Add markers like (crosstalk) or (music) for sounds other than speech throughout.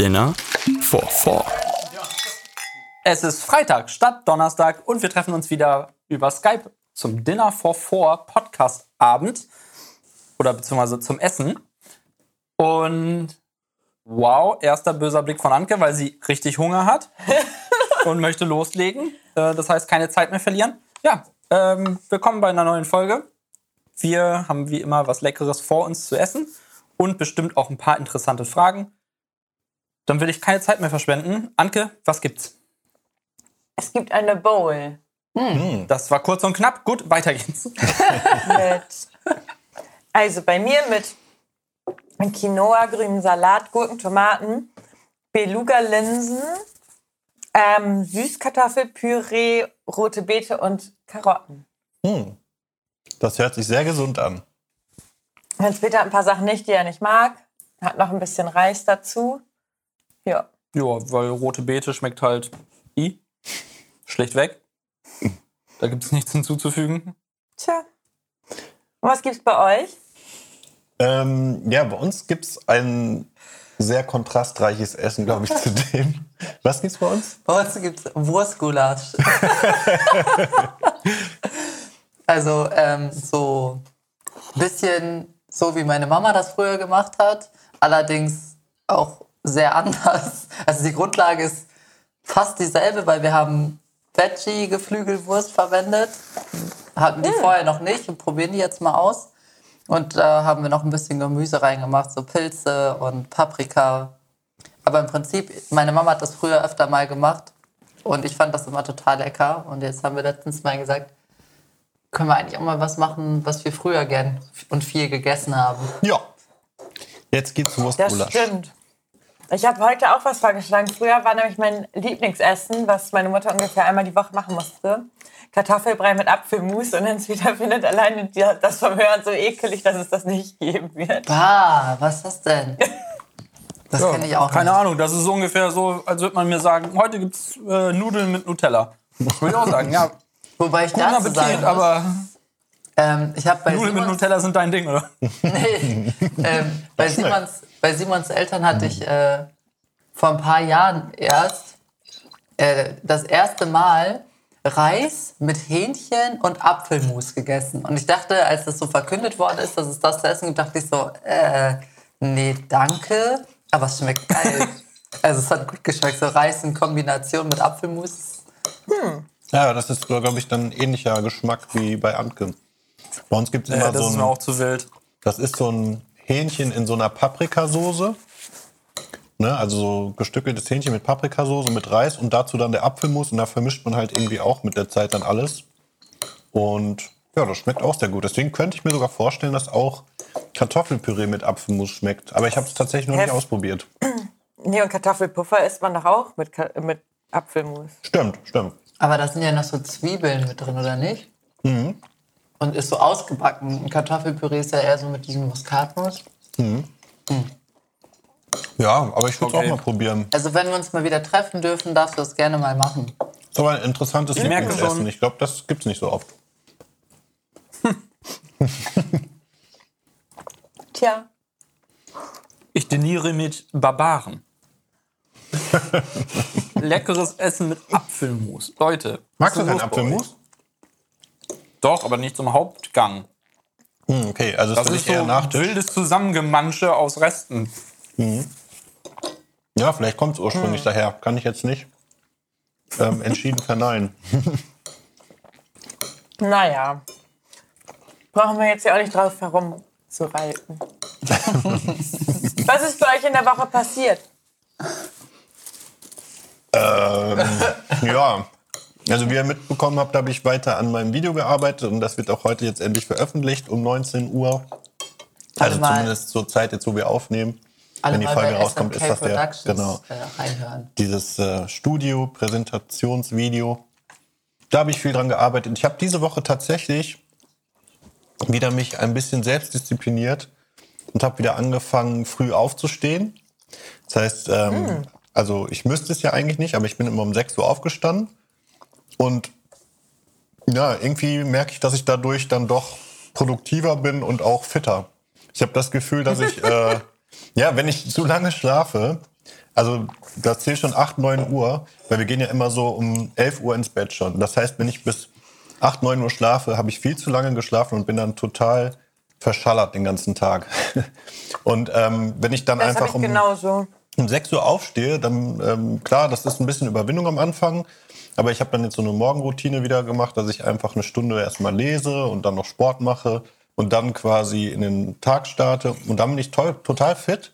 Dinner for Four. Es ist Freitag statt Donnerstag und wir treffen uns wieder über Skype zum Dinner for Four Podcast Abend oder beziehungsweise zum Essen. Und wow, erster böser Blick von Anke, weil sie richtig Hunger hat (laughs) und möchte loslegen. Äh, Das heißt, keine Zeit mehr verlieren. Ja, ähm, willkommen bei einer neuen Folge. Wir haben wie immer was Leckeres vor uns zu essen und bestimmt auch ein paar interessante Fragen. Dann will ich keine Zeit mehr verschwenden. Anke, was gibt's? Es gibt eine Bowl Das war kurz und knapp. Gut, weiter geht's. (laughs) mit, also bei mir mit Quinoa, grünem Salat, Gurken, Tomaten, Beluga-Linsen, ähm, Süßkartoffelpüree, rote Beete und Karotten. Hm. Das hört sich sehr gesund an. Hans Peter hat ein paar Sachen nicht, die er nicht mag. Hat noch ein bisschen Reis dazu. Ja. Ja, weil rote Beete schmeckt halt i. Schlecht weg. Da gibt's nichts hinzuzufügen. Tja. Und was gibt's bei euch? Ähm, ja, bei uns gibt es ein sehr kontrastreiches Essen, glaube ich, zu (laughs) dem. Was gibt's bei uns? Bei uns gibt es Wurstgulasch. (laughs) also ähm, so ein bisschen so, wie meine Mama das früher gemacht hat. Allerdings auch sehr anders. Also die Grundlage ist fast dieselbe, weil wir haben Veggie-Geflügelwurst verwendet. Hatten die vorher noch nicht und probieren die jetzt mal aus. Und da haben wir noch ein bisschen Gemüse reingemacht, so Pilze und Paprika. Aber im Prinzip, meine Mama hat das früher öfter mal gemacht und ich fand das immer total lecker. Und jetzt haben wir letztens mal gesagt, können wir eigentlich auch mal was machen, was wir früher gern und viel gegessen haben. Ja. Jetzt geht's Das Wurstgulasch. stimmt. Ich habe heute auch was vorgeschlagen. Früher war nämlich mein Lieblingsessen, was meine Mutter ungefähr einmal die Woche machen musste. Kartoffelbrei mit Apfelmus und Hans Peter findet alleine das vom Hören so ekelig, dass es das nicht geben wird. Bah, was ist das denn? (laughs) Das kenne ich auch Keine nicht. Ahnung, das ist so ungefähr so, als würde man mir sagen, heute gibt's äh, Nudeln mit Nutella. Würde ich auch sagen, ja, (laughs) Wobei ich dazu Appetit, sagen muss, aber ähm, ich habe bei Nudeln mit Simons, Nutella sind dein Ding, oder? (laughs) nee, ähm, bei, Das. Simons, bei Simons Eltern hatte ich äh, vor ein paar Jahren erst äh, das erste Mal Reis mit Hähnchen und Apfelmus gegessen. Und ich dachte, als das so verkündet worden ist, dass es das zu essen gibt, dachte ich so, äh, nee, danke, aber es schmeckt geil. (laughs) also es hat gut geschmeckt, so Reis in Kombination mit Apfelmus. Ja, das ist, glaube ich, dann ein ähnlicher Geschmack wie bei Antke. Bei uns gibt es immer Ja, das so ist ein, mir auch zu wild. das ist so ein Hähnchen in so einer Paprikasoße. Ne, also so gestückeltes Hähnchen mit Paprikasoße, mit Reis und dazu dann der Apfelmus und da vermischt man halt irgendwie auch mit der Zeit dann alles. Und ja, das schmeckt auch sehr gut. Deswegen könnte ich mir sogar vorstellen, dass auch Kartoffelpüree mit Apfelmus schmeckt. Aber ich habe es tatsächlich noch nicht Hef- ausprobiert. (clears throat) Nee, und Kartoffelpuffer isst man doch auch mit, Ka- mit Apfelmus. Stimmt, stimmt. Aber da sind ja noch so Zwiebeln mit drin, oder nicht? Und ist so ausgebacken. Ein Kartoffelpüree ist ja eher so mit diesem Muskatnuss. Ja, aber ich würde es Okay. auch mal probieren. Also wenn wir uns mal wieder treffen dürfen, darfst du das gerne mal machen. Ist aber ein interessantes Ich Lieblingsessen. Ich glaube, das gibt es nicht so oft. (laughs) Tja. Ich diniere mit Barbaren. (laughs) Leckeres Essen mit Apfelmus. Leute. Magst du keinen Apfelmus? Doch, aber nicht zum Hauptgang. Hm, okay, also ist Das ist eher so Nachtisch. wildes Zusammengemansche aus Resten. Ja, vielleicht kommt es ursprünglich daher. Kann ich jetzt nicht ähm, entschieden verneinen. (laughs) Naja. Brauchen wir jetzt ja auch nicht drauf herumzureiten. (laughs) Was ist bei euch in der Woche passiert? ähm, ja, also wie ihr mitbekommen habt, habe ich weiter an meinem Video gearbeitet und das wird auch heute jetzt endlich veröffentlicht um 19 Uhr. Also mal- zumindest zur Zeit jetzt, wo wir aufnehmen. Alle Wenn die Folge rauskommt, ist das der, genau, äh, reinhören. dieses äh, Studio-Präsentationsvideo. Da habe ich viel dran gearbeitet. Ich habe diese Woche tatsächlich wieder mich ein bisschen selbstdiszipliniert und habe wieder angefangen, früh aufzustehen. Das heißt, ähm, also ich müsste es ja eigentlich nicht, aber ich bin immer um 6 Uhr aufgestanden. Und ja, irgendwie merke ich, dass ich dadurch dann doch produktiver bin und auch fitter. Ich habe das Gefühl, dass ich, (laughs) äh, ja, wenn ich zu lange schlafe, Also da zählt schon 8, 9 Uhr, weil wir gehen ja immer so um 11 Uhr ins Bett schon. Das heißt, wenn ich bis 8, 9 Uhr schlafe, habe ich viel zu lange geschlafen und bin dann total verschallert den ganzen Tag. (laughs) Und ähm, wenn ich dann Das einfach ich um, genauso. um 6 Uhr aufstehe, dann ähm, klar, das ist ein bisschen Überwindung am Anfang. Aber ich habe dann jetzt so eine Morgenroutine wieder gemacht, dass ich einfach eine Stunde erstmal lese und dann noch Sport mache und dann quasi in den Tag starte. Und dann bin ich toll, total fit,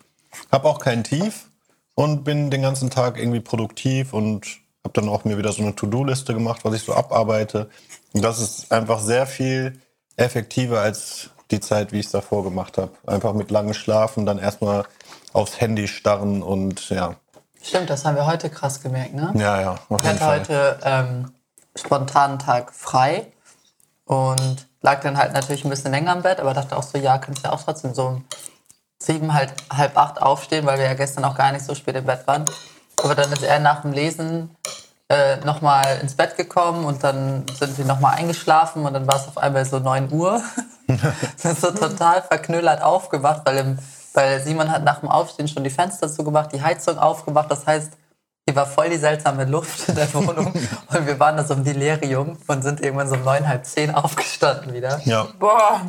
habe auch kein Tief und bin den ganzen Tag irgendwie produktiv und habe dann auch mir wieder so eine To-Do-Liste gemacht, was ich so abarbeite. Und das ist einfach sehr viel effektiver als die Zeit, wie ich es davor gemacht habe. Einfach mit langem Schlafen, dann erstmal aufs Handy starren und ja. Stimmt, das haben wir heute krass gemerkt, ne? Ja, ja, auf Ich hatte heute ähm, spontan einen Tag frei und lag dann halt natürlich ein bisschen länger im Bett, aber dachte auch so, ja, kannst ja auch trotzdem so um sieben, halt, halb acht aufstehen, weil wir ja gestern auch gar nicht so spät im Bett waren. Aber dann ist er nach dem Lesen äh, nochmal ins Bett gekommen und dann sind wir nochmal eingeschlafen und dann war es auf einmal so 9 Uhr. (laughs) (laughs) sind so total verknüllert aufgewacht, weil, im, weil Simon hat nach dem Aufstehen schon die Fenster zugemacht, die Heizung aufgemacht. Das heißt, hier war voll die seltsame Luft in der Wohnung (laughs) und wir waren da so im Delirium und sind irgendwann so um neun, halb zehn aufgestanden wieder. Ja. Boah,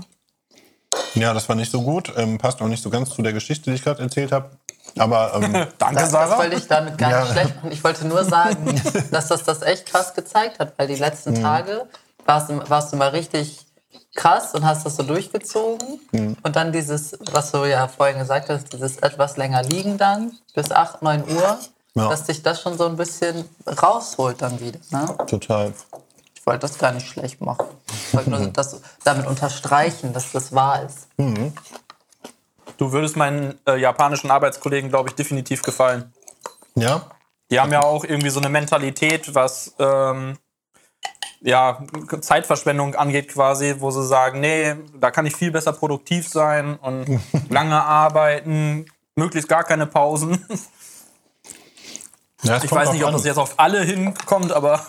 ja, das war nicht so gut. Ähm, passt auch nicht so ganz zu der Geschichte, die ich gerade erzählt habe. Aber ähm, (laughs) Danke, Das, das Sarah. wollte ich damit gar nicht Ja. schlecht machen. Ich wollte nur sagen, (laughs) dass das das echt krass gezeigt hat, weil die letzten Mhm. Tage warst, du- warst du mal richtig krass und hast das so durchgezogen. Mhm. Und dann dieses, was du ja vorhin gesagt hast, dieses etwas länger liegen dann, bis 8, 9 Uhr, Ja. dass dich das schon so ein bisschen rausholt dann wieder. Ne? total. Ich wollte das gar nicht schlecht machen. Ich wollte nur (laughs) das damit unterstreichen, dass das wahr ist. Du würdest meinen äh, japanischen Arbeitskollegen, glaube ich, definitiv gefallen. Ja, Die haben ja auch irgendwie so eine Mentalität, was ähm, ja, Zeitverschwendung angeht quasi, wo sie sagen, nee, da kann ich viel besser produktiv sein und (laughs) lange arbeiten, möglichst gar keine Pausen. ja Ich weiß nicht, ob das jetzt auf alle hinkommt, aber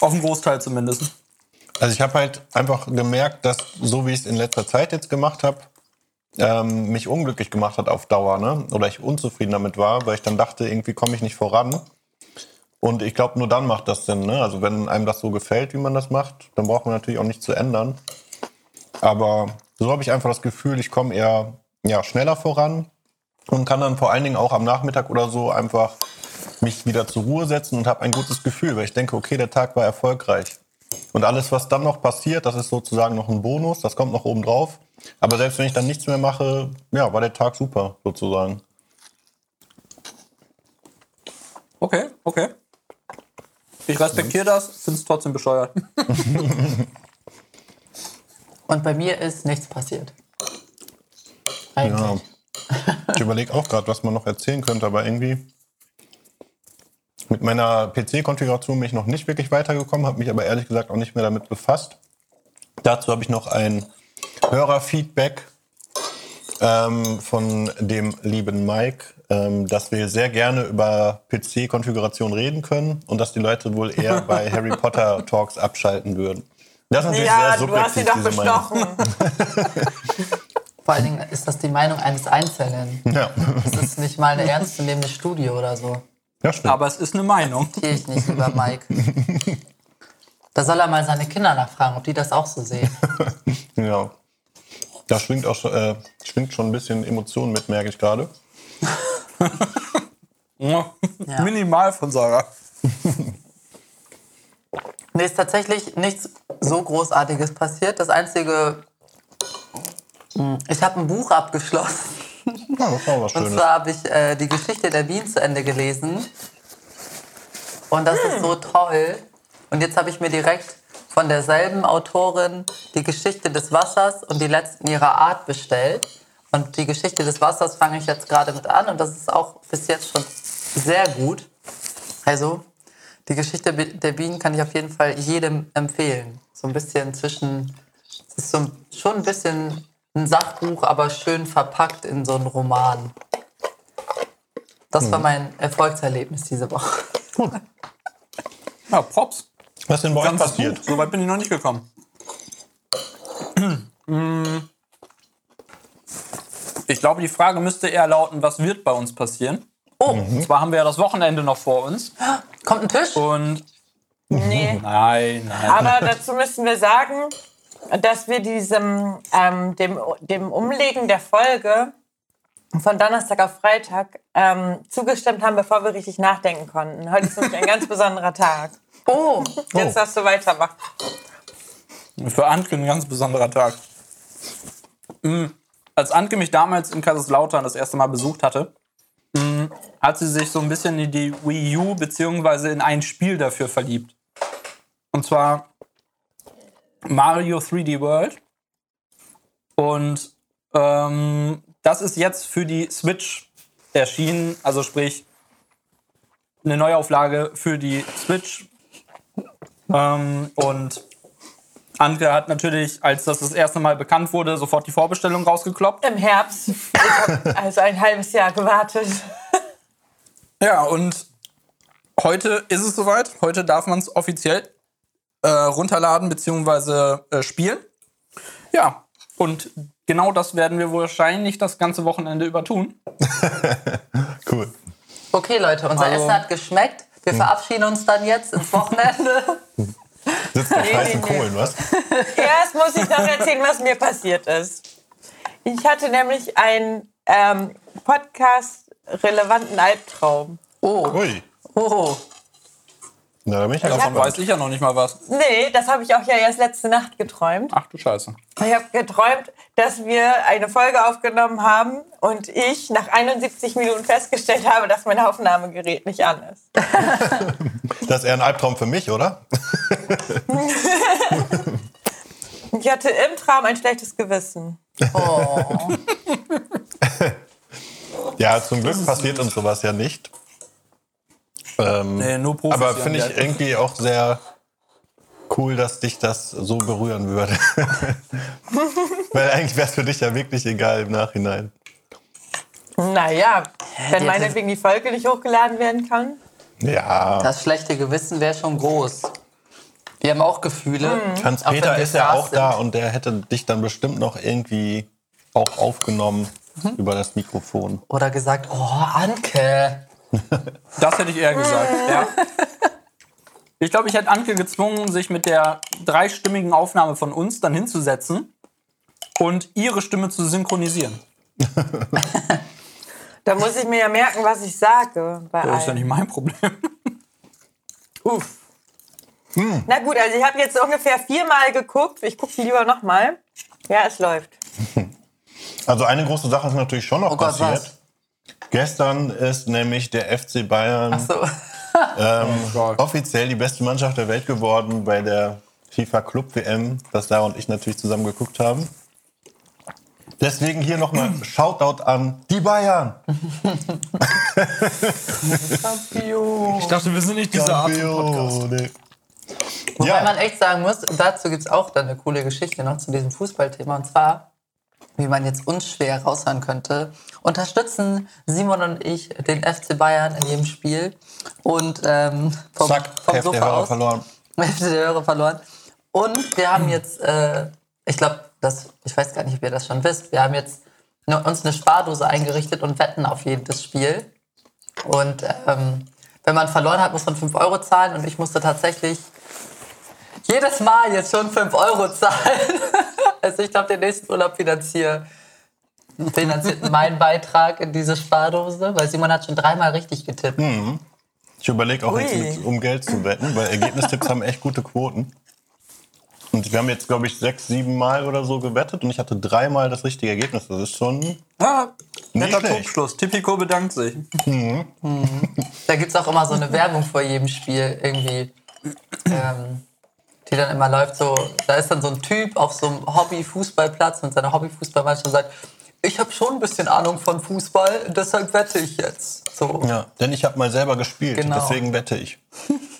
auf einen Großteil zumindest. Also ich habe halt einfach gemerkt, dass so wie ich es in letzter Zeit jetzt gemacht habe, ähm, mich unglücklich gemacht hat auf Dauer, ne? Oder ich unzufrieden damit war, weil ich dann dachte, irgendwie komme ich nicht voran. Und ich glaube, nur dann macht das Sinn, ne? Also wenn einem das so gefällt, wie man das macht, dann braucht man natürlich auch nichts zu ändern. Aber so habe ich einfach das Gefühl, ich komme eher ja, schneller voran und kann dann vor allen Dingen auch am Nachmittag oder so einfach mich wieder zur Ruhe setzen und habe ein gutes Gefühl, weil ich denke, okay, der Tag war erfolgreich. Und alles, was dann noch passiert, das ist sozusagen noch ein Bonus, das kommt noch oben drauf. Aber selbst wenn ich dann nichts mehr mache, ja, war der Tag super, sozusagen. Okay, okay. Ich respektiere das, finde es trotzdem bescheuert. (laughs) Und bei mir ist nichts passiert. Ja. Eigentlich. Ich überlege auch gerade, was man noch erzählen könnte, aber irgendwie mit meiner PC-Konfiguration bin ich noch nicht wirklich weitergekommen, habe mich aber ehrlich gesagt auch nicht mehr damit befasst. Dazu habe ich noch ein Hörerfeedback ähm, von dem lieben Mike, ähm, dass wir sehr gerne über PC-Konfiguration reden können und dass die Leute wohl eher (laughs) bei Harry Potter Talks abschalten würden. Das ist natürlich ja, sehr du hast sie subjektiv, doch bestochen. (laughs) Vor allen Dingen ist das die Meinung eines Einzelnen. Ja. Das ist nicht mal eine ernstzunehmende Studie oder so. ja, stimmt. Aber es ist eine Meinung. Gehe ich nicht über Mike. (laughs) Da soll er mal seine Kinder nachfragen, ob die das auch so sehen. Ja. Da schwingt auch schon, äh, schwingt schon ein bisschen Emotionen mit, merke ich gerade. Ja. (laughs) Minimal von Sarah. (laughs) Nee, ist tatsächlich nichts so Großartiges passiert. Das Einzige, Hm, ich habe ein Buch abgeschlossen. (laughs) Ja, das war was Und Schönes. zwar habe ich äh, die Geschichte der Bienen zu Ende gelesen. Und das ist so toll. Und jetzt habe ich mir direkt von derselben Autorin die Geschichte des Wassers und die letzten ihrer Art bestellt. Und die Geschichte des Wassers fange ich jetzt gerade mit an. Und das ist auch bis jetzt schon sehr gut. Also, die Geschichte der Bienen kann ich auf jeden Fall jedem empfehlen. So ein bisschen zwischen, es ist so schon ein bisschen ein Sachbuch, aber schön verpackt in so einen Roman. Das war mein Erfolgserlebnis diese Woche. (laughs) Ja, Props. Was ist denn bei euch passiert? gut. So weit bin ich noch nicht gekommen. (clears throat) Mm. Ich glaube, die Frage müsste eher lauten, was wird bei uns passieren? Oh, und zwar haben wir ja das Wochenende noch vor uns. Kommt ein Tisch? Und Nee. (laughs) nein, nein. Aber dazu müssen wir sagen, dass wir diesem, ähm, dem, dem Umlegen der Folge von Donnerstag auf Freitag ähm, zugestimmt haben, bevor wir richtig nachdenken konnten. Heute ist nämlich ein ganz (laughs) besonderer Tag. Oh, (laughs) Jetzt darfst du weitermachen. Für Antke ein ganz besonderer Tag. Mm, Als Antke mich damals in Kaiserslautern das erste Mal besucht hatte, mm, hat sie sich so ein bisschen in die Wii U beziehungsweise in ein Spiel dafür verliebt. Und zwar Mario 3D World. Und ähm, das ist jetzt für die Switch erschienen, also sprich eine Neuauflage für die Switch. Ähm, und Anke hat natürlich, als das das erste Mal bekannt wurde, sofort die Vorbestellung rausgekloppt. Im Herbst. Ich habe also ein halbes Jahr gewartet. Ja, und heute ist es soweit. Heute darf man es offiziell äh, runterladen bzw. Äh, spielen. Ja, und genau das werden wir wahrscheinlich das ganze Wochenende über tun. (laughs) Cool. okay, Leute, unser Also- Essen hat geschmeckt. Wir verabschieden uns dann jetzt ins Wochenende. (laughs) Sitzt heißen nee, nee. Kohlen, was? (laughs) Erst muss ich noch erzählen, was mir passiert ist. Ich hatte nämlich einen ähm, Podcast-relevanten Albtraum. Oh, Ui. oh. Na, da bin ich ja Davon weiß ich ja noch nicht mal was. Nee, das habe ich auch ja erst letzte Nacht geträumt. Ach du Scheiße. Ich habe geträumt, dass wir eine Folge aufgenommen haben und ich nach 71 Minuten festgestellt habe, dass mein Aufnahmegerät nicht an ist. (laughs) Das ist eher ein Albtraum für mich, oder? (laughs) Ich hatte im Traum ein schlechtes Gewissen. oh. (laughs) Ja, zum Glück passiert uns sowas ja nicht. Ähm, Nee, nur Profis. aber finde ich die- irgendwie auch sehr cool, dass dich das so berühren würde. (laughs) Weil eigentlich wäre es für dich ja wirklich egal im Nachhinein. Naja, wenn meinetwegen die Folge nicht hochgeladen werden kann. Ja, Das schlechte Gewissen wäre schon groß. Wir haben auch Gefühle. Hans Auch wenn Peter wir ist ja auch da sind. und der hätte dich dann bestimmt noch irgendwie auch aufgenommen über das Mikrofon. Oder gesagt, oh, Anke. Das hätte ich eher gesagt, ja. Ich glaube, ich hätte Anke gezwungen, sich mit der dreistimmigen Aufnahme von uns dann hinzusetzen und ihre Stimme zu synchronisieren. (laughs) Da muss ich mir ja merken, was ich sage. Bei Das ist ja nicht mein Problem. (laughs) Uff. Na gut, also ich habe jetzt ungefähr viermal geguckt. Ich gucke lieber nochmal. Ja, es läuft. Also eine große Sache ist natürlich schon noch Oh Gott, passiert. was? Gestern ist nämlich der FC Bayern So. (laughs) ähm, Gott. offiziell die beste Mannschaft der Welt geworden bei der FIFA Club WM, was Sarah und ich natürlich zusammen geguckt haben. Deswegen hier nochmal (clears throat) Shoutout an die Bayern. Ich dachte, wir sind nicht dieser Art von Podcast. Nee. Wobei Ja, man echt sagen muss, dazu gibt es auch dann eine coole Geschichte noch zu diesem Fußballthema. Und zwar, wie man jetzt unschwer raushören könnte, unterstützen Simon und ich den FC Bayern in jedem Spiel. Und ähm, vom, zack, vom Hälfte Sofa Hörer aus. verloren. (laughs) Hälfte der Hörer verloren. Und wir haben jetzt, äh, ich glaube, das, ich weiß gar nicht, ob ihr das schon wisst, wir haben jetzt uns eine Spardose eingerichtet und wetten auf jedes Spiel. Und ähm, wenn man verloren hat, muss man 5 Euro zahlen und ich musste tatsächlich jedes Mal jetzt schon 5 Euro zahlen. (laughs) also ich glaube, den nächsten Urlaub finanziere finanziert mein Beitrag in diese Spardose, weil Simon hat schon dreimal richtig getippt. Ich überlege auch Ui. jetzt, mit, um Geld zu wetten, weil Ergebnistipps haben echt gute Quoten. Und wir haben jetzt, glaube ich, sechs, sieben Mal oder so gewettet und ich hatte dreimal das richtige Ergebnis. Das ist schon Ja, netter schlecht. Tobschluss. Tipico bedankt sich. Da gibt es auch immer so eine Werbung vor jedem Spiel irgendwie, ähm, die dann immer läuft. So, da ist dann so ein Typ auf so einem Hobby-Fußballplatz mit seiner Hobby-Fußballmannschaft und sagt, ich habe schon ein bisschen Ahnung von Fußball, deshalb wette ich jetzt. So. Ja, denn ich habe mal selber gespielt, Genau. deswegen wette ich.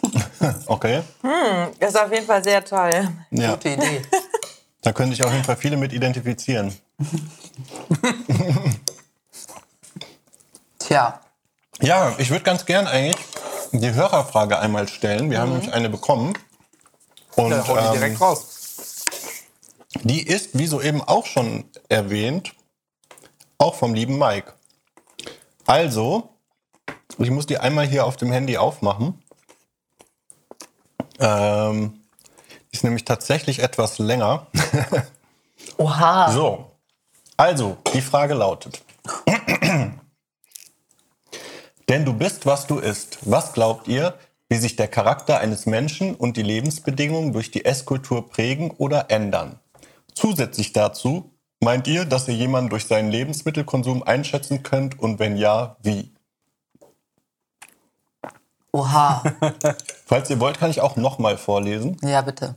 (laughs) okay? Das ist auf jeden Fall sehr toll. Ja, Gute Idee. da können sich auf jeden Fall viele mit identifizieren. (laughs) Tja, Ja, ich würde ganz gern eigentlich die Hörerfrage einmal stellen. Wir haben nämlich eine bekommen. Und Ja, hau die ähm, direkt raus. die ist, wie soeben auch schon erwähnt, auch vom lieben Mike. Also, Ich muss die einmal hier auf dem Handy aufmachen. Ähm, die ist nämlich tatsächlich etwas länger. (laughs) Oha. So, also, die Frage lautet. (clears throat) Denn du bist, was du isst. Was glaubt ihr, wie sich der Charakter eines Menschen und die Lebensbedingungen durch die Esskultur prägen oder ändern? Zusätzlich dazu, meint ihr, dass ihr jemanden durch seinen Lebensmittelkonsum einschätzen könnt und wenn ja, wie? Oha. (laughs) Falls ihr wollt, kann ich auch nochmal vorlesen. Ja, bitte.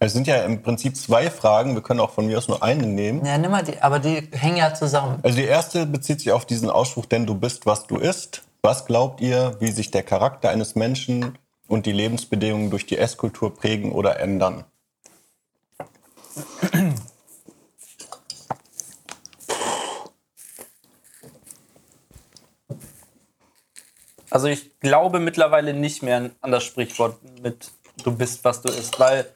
Es sind ja im Prinzip zwei Fragen. Wir können auch von mir aus nur eine nehmen. Ja, nimm mal die. Aber die hängen ja zusammen. Also die erste bezieht sich auf diesen Ausspruch, denn du bist, was du isst. Was glaubt ihr, wie sich der Charakter eines Menschen und die Lebensbedingungen durch die Esskultur prägen oder ändern? Also ich glaube mittlerweile nicht mehr an das Sprichwort mit du bist, was du isst, weil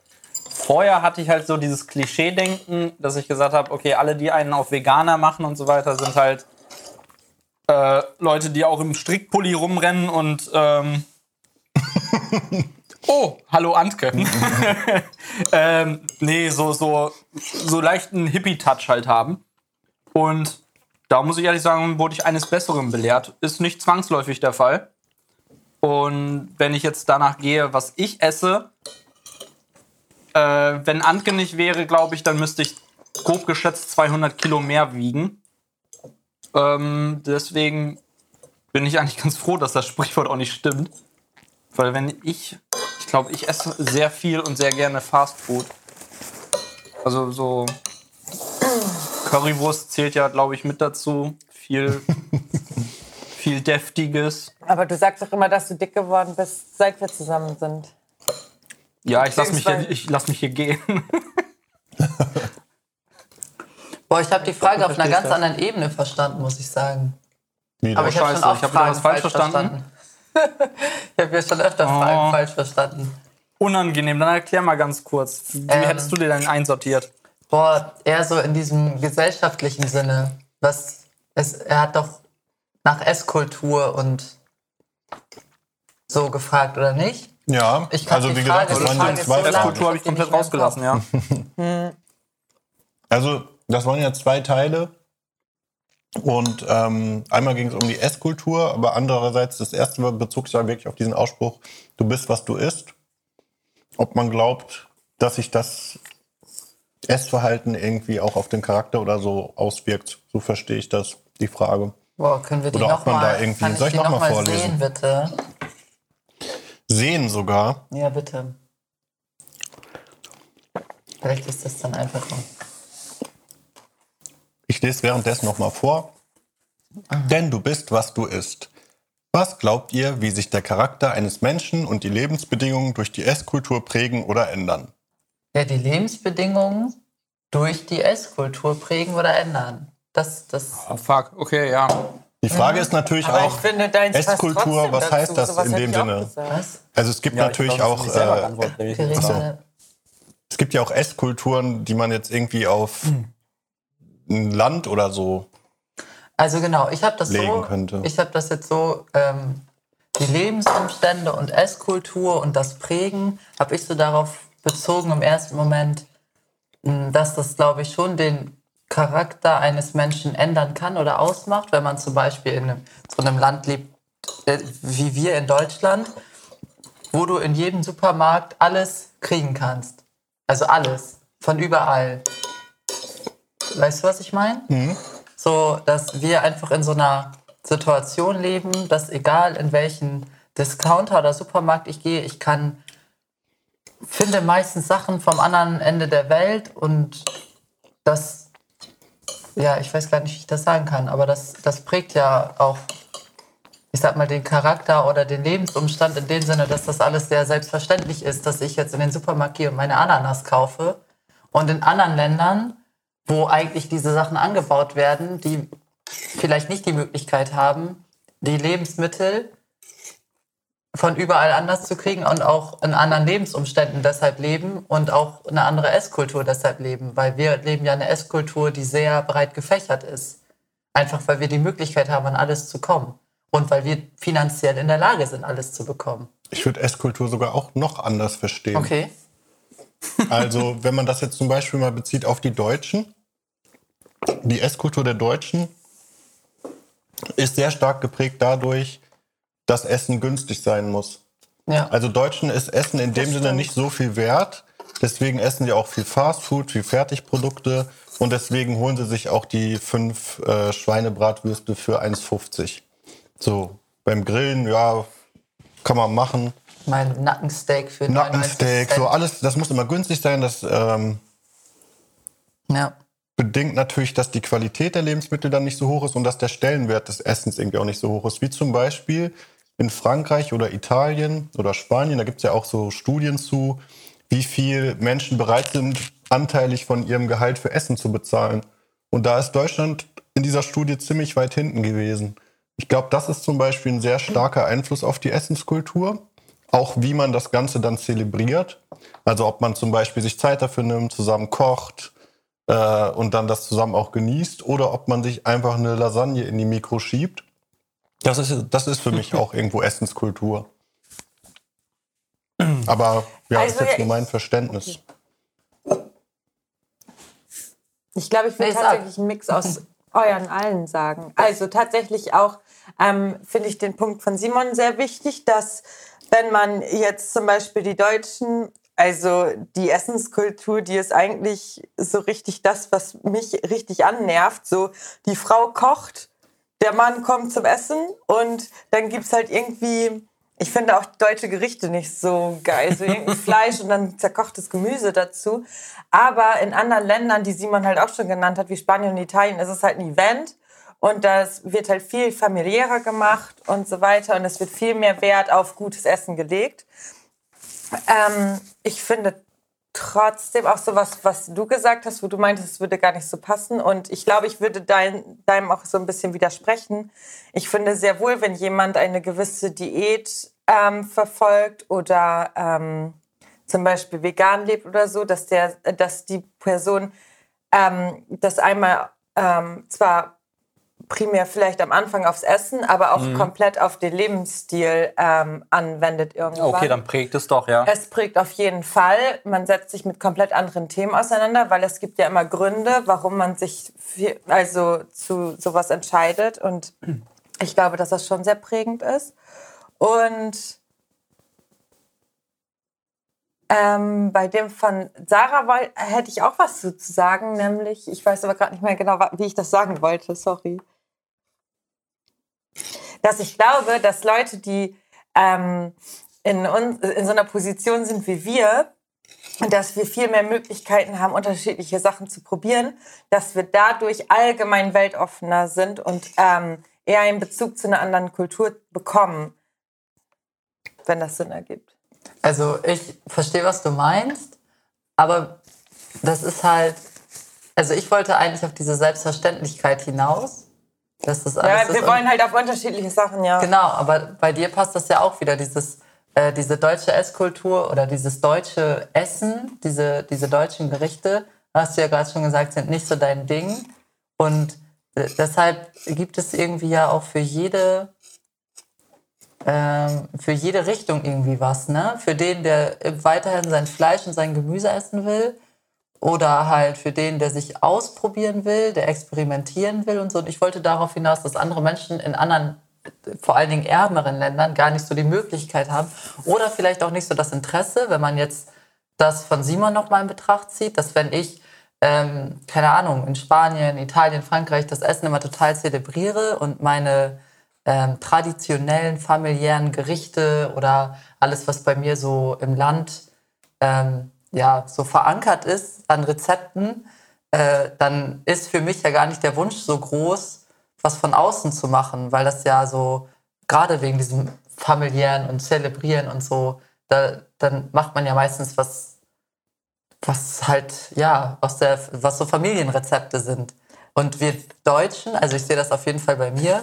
vorher hatte ich halt so dieses Klischee-Denken, dass ich gesagt habe, okay, alle, die einen auf Veganer machen und so weiter, sind halt äh, Leute, die auch im Strickpulli rumrennen und ähm, (laughs) Oh, hallo Antke. (laughs) ähm, nee, so, so, so leichten Hippie-Touch halt haben. Und da muss ich ehrlich sagen, wurde ich eines Besseren belehrt. Ist nicht zwangsläufig der Fall. Und wenn ich jetzt danach gehe, was ich esse, äh, wenn Antke nicht wäre, glaube ich, dann müsste ich grob geschätzt 200 Kilo mehr wiegen. Ähm, deswegen bin ich eigentlich (laughs) ganz froh, dass das Sprichwort auch nicht stimmt. Weil wenn ich, ich glaube, ich esse sehr viel und sehr gerne Fast Food. Also so Currywurst zählt ja, glaube ich, mit dazu. Viel, (laughs) viel Deftiges. Aber du sagst doch immer, dass du dick geworden bist, seit wir zusammen sind. Ja, ich lasse mich, hier- ich lass mich hier gehen. (laughs) Boah, ich habe die Frage auf einer ganz das. anderen Ebene verstanden, muss ich sagen. Wie Aber ich habe scheiße, schon auch ich hab Fragen was falsch falsch verstanden. verstanden. (laughs) ich habe ja schon öfter Fragen Oh. falsch verstanden. Unangenehm, dann erklär mal ganz kurz. Wie Ähm. hättest du dir denn einsortiert? Boah, eher so in diesem gesellschaftlichen Sinne. Was es, er hat doch nach Esskultur und so gefragt, oder nicht? ja, Ich kann also die wie Frage- gesagt, das die waren ist zwei. Fragen. Esskultur habe ich die komplett rausgelassen, ja. (laughs) Also, das waren ja zwei Teile. Und ähm, einmal ging es um die Esskultur, aber andererseits, das erste bezog sich ja wirklich auf diesen Ausspruch, du bist, was du isst. Ob man glaubt, dass sich das Essverhalten irgendwie auch auf den Charakter oder so auswirkt. So verstehe ich das, die Frage. Boah, können wir die Oder ob man da nochmal irgendwie- soll ich die noch mal mal vorlesen? sehen, bitte? Sehen sogar. Ja, bitte. Vielleicht ist das dann einfacher. Ich lese währenddessen nochmal vor. Denn du bist, was du isst. Was glaubt ihr, wie sich der Charakter eines Menschen und die Lebensbedingungen durch die Esskultur prägen oder ändern? Ja, die Lebensbedingungen durch die Esskultur prägen oder ändern. Das, das, Oh, fuck, okay, ja. Die Frage ist natürlich Aber auch, ich finde, Esskultur, was dazu. heißt das in dem Sinne? also es gibt ja natürlich ich glaub, auch, äh, beantwortet, nämlich. Wir reden so. gerade- es gibt ja auch Esskulturen, die man jetzt irgendwie auf ein Land oder so. Also genau, ich habe das so, könnte. ich habe das jetzt so, ähm, die Lebensumstände und Esskultur und das Prägen habe ich so darauf bezogen im ersten Moment, mh, dass das, glaube ich, schon den Charakter eines Menschen ändern kann oder ausmacht, wenn man zum Beispiel in einem, so einem Land lebt, äh, wie wir in Deutschland, wo du in jedem Supermarkt alles kriegen kannst. Also alles, von überall. Weißt du, was ich meine? So, dass wir einfach in so einer Situation leben, dass egal in welchen Discounter oder Supermarkt ich gehe, ich kann, finde meistens Sachen vom anderen Ende der Welt und das, ja, ich weiß gar nicht, wie ich das sagen kann, aber das, das prägt ja auch, ich sag mal, den Charakter oder den Lebensumstand in dem Sinne, dass das alles sehr selbstverständlich ist, dass ich jetzt in den Supermarkt gehe und meine Ananas kaufe und in anderen Ländern wo eigentlich diese Sachen angebaut werden, die vielleicht nicht die Möglichkeit haben, die Lebensmittel von überall anders zu kriegen und auch in anderen Lebensumständen deshalb leben und auch eine andere Esskultur deshalb leben, weil wir leben ja eine Esskultur, die sehr breit gefächert ist. Einfach weil wir die Möglichkeit haben, an alles zu kommen. Und weil wir finanziell in der Lage sind, alles zu bekommen. Ich würde Esskultur sogar auch noch anders verstehen. Okay. Also, wenn man das jetzt zum Beispiel mal bezieht auf die Deutschen, die Esskultur der Deutschen ist sehr stark geprägt dadurch, dass Essen günstig sein muss. Ja. Also Deutschen ist Essen in dem Sinne nicht so viel wert. Deswegen essen sie auch viel Fastfood, viel Fertigprodukte und deswegen holen sie sich auch die fünf äh, Schweinebratwürste für 1,50. So, beim Grillen, ja, kann man machen. mein Nackensteak für 99 Nackensteak, so alles, das muss immer günstig sein. Das ähm, Ja. Bedingt natürlich, dass die Qualität der Lebensmittel dann nicht so hoch ist und dass der Stellenwert des Essens irgendwie auch nicht so hoch ist. Wie zum Beispiel in Frankreich oder Italien oder Spanien, da gibt es ja auch so Studien zu, wie viel Menschen bereit sind, anteilig von ihrem Gehalt für Essen zu bezahlen. Und da ist Deutschland in dieser Studie ziemlich weit hinten gewesen. Ich glaube, das ist zum Beispiel ein sehr starker Einfluss auf die Essenskultur. Auch wie man das Ganze dann zelebriert. Also ob man zum Beispiel sich Zeit dafür nimmt, zusammen kocht, äh, und dann das zusammen auch genießt oder ob man sich einfach eine Lasagne in die Mikro schiebt. Das ist, das ist für mich (laughs) auch irgendwo Essenskultur. Aber ja, Also, ist jetzt ja, nur mein ich- Verständnis. Ich glaube, ich sag. tatsächlich einen Mix aus euren allen sagen. Also tatsächlich auch ähm, finde ich den Punkt von Simon sehr wichtig, dass wenn man jetzt zum Beispiel die Deutschen, also die Essenskultur, die ist eigentlich so richtig das, was mich richtig annervt. So, die Frau kocht, der Mann kommt zum Essen und dann gibt es halt irgendwie, ich finde auch deutsche Gerichte nicht so geil. So irgendwie (laughs) Fleisch und dann zerkochtes Gemüse dazu. Aber in anderen Ländern, die Simon halt auch schon genannt hat, wie Spanien und Italien, ist es halt ein Event. Und das wird halt viel familiärer gemacht und so weiter. Und es wird viel mehr Wert auf gutes Essen gelegt. Ähm, ich finde trotzdem auch so was, was du gesagt hast, wo du meintest, es würde gar nicht so passen. Und ich glaube, ich würde dein, deinem auch so ein bisschen widersprechen. Ich finde sehr wohl, wenn jemand eine gewisse Diät ähm, verfolgt oder ähm, zum Beispiel vegan lebt oder so, dass, der, dass die Person ähm, das einmal ähm, zwar primär vielleicht am Anfang aufs Essen, aber auch komplett auf den Lebensstil ähm, anwendet irgendwann. Okay, dann prägt es doch, ja. Es prägt auf jeden Fall. Man setzt sich mit komplett anderen Themen auseinander, weil es gibt ja immer Gründe, warum man sich für, also zu sowas entscheidet. Und (clears throat) ich glaube, dass das schon sehr prägend ist. Und ähm, bei dem von Sarah woll- hätte ich auch was zu sagen, nämlich, ich weiß aber gerade nicht mehr genau, wie ich das sagen wollte, sorry. Dass ich glaube, dass Leute, die ähm, in, uns, in so einer Position sind wie wir, dass wir viel mehr Möglichkeiten haben, unterschiedliche Sachen zu probieren, dass wir dadurch allgemein weltoffener sind und ähm, eher einen Bezug zu einer anderen Kultur bekommen, wenn das Sinn ergibt. Also ich verstehe, was du meinst, aber das ist halt, also ich wollte eigentlich auf diese Selbstverständlichkeit hinaus. Das alles Ja, ist wir wollen halt auf unterschiedliche Sachen, ja. Genau, aber bei dir passt das ja auch wieder, dieses, äh, diese deutsche Esskultur oder dieses deutsche Essen, diese, diese deutschen Gerichte, hast du ja gerade schon gesagt, sind nicht so dein Ding. Und äh, deshalb gibt es irgendwie ja auch für jede, ähm, für jede Richtung irgendwie was, ne? Für den, der weiterhin sein Fleisch und sein Gemüse essen will. Oder halt für den, der sich ausprobieren will, der experimentieren will und so. Und ich wollte darauf hinaus, dass andere Menschen in anderen, vor allen Dingen ärmeren Ländern, gar nicht so die Möglichkeit haben. Oder vielleicht auch nicht so das Interesse, wenn man jetzt das von Simon nochmal in Betracht zieht, dass wenn ich, ähm, keine Ahnung, in Spanien, Italien, Frankreich das Essen immer total zelebriere und meine ähm, traditionellen familiären Gerichte oder alles, was bei mir so im Land ähm, ja, so verankert ist an Rezepten, äh, dann ist für mich ja gar nicht der Wunsch so groß, was von außen zu machen, weil das ja so, gerade wegen diesem familiären und Zelebrieren und so, da, dann macht man ja meistens was, was halt, ja, aus der, was so Familienrezepte sind. Und wir Deutschen, also ich sehe das auf jeden Fall bei mir,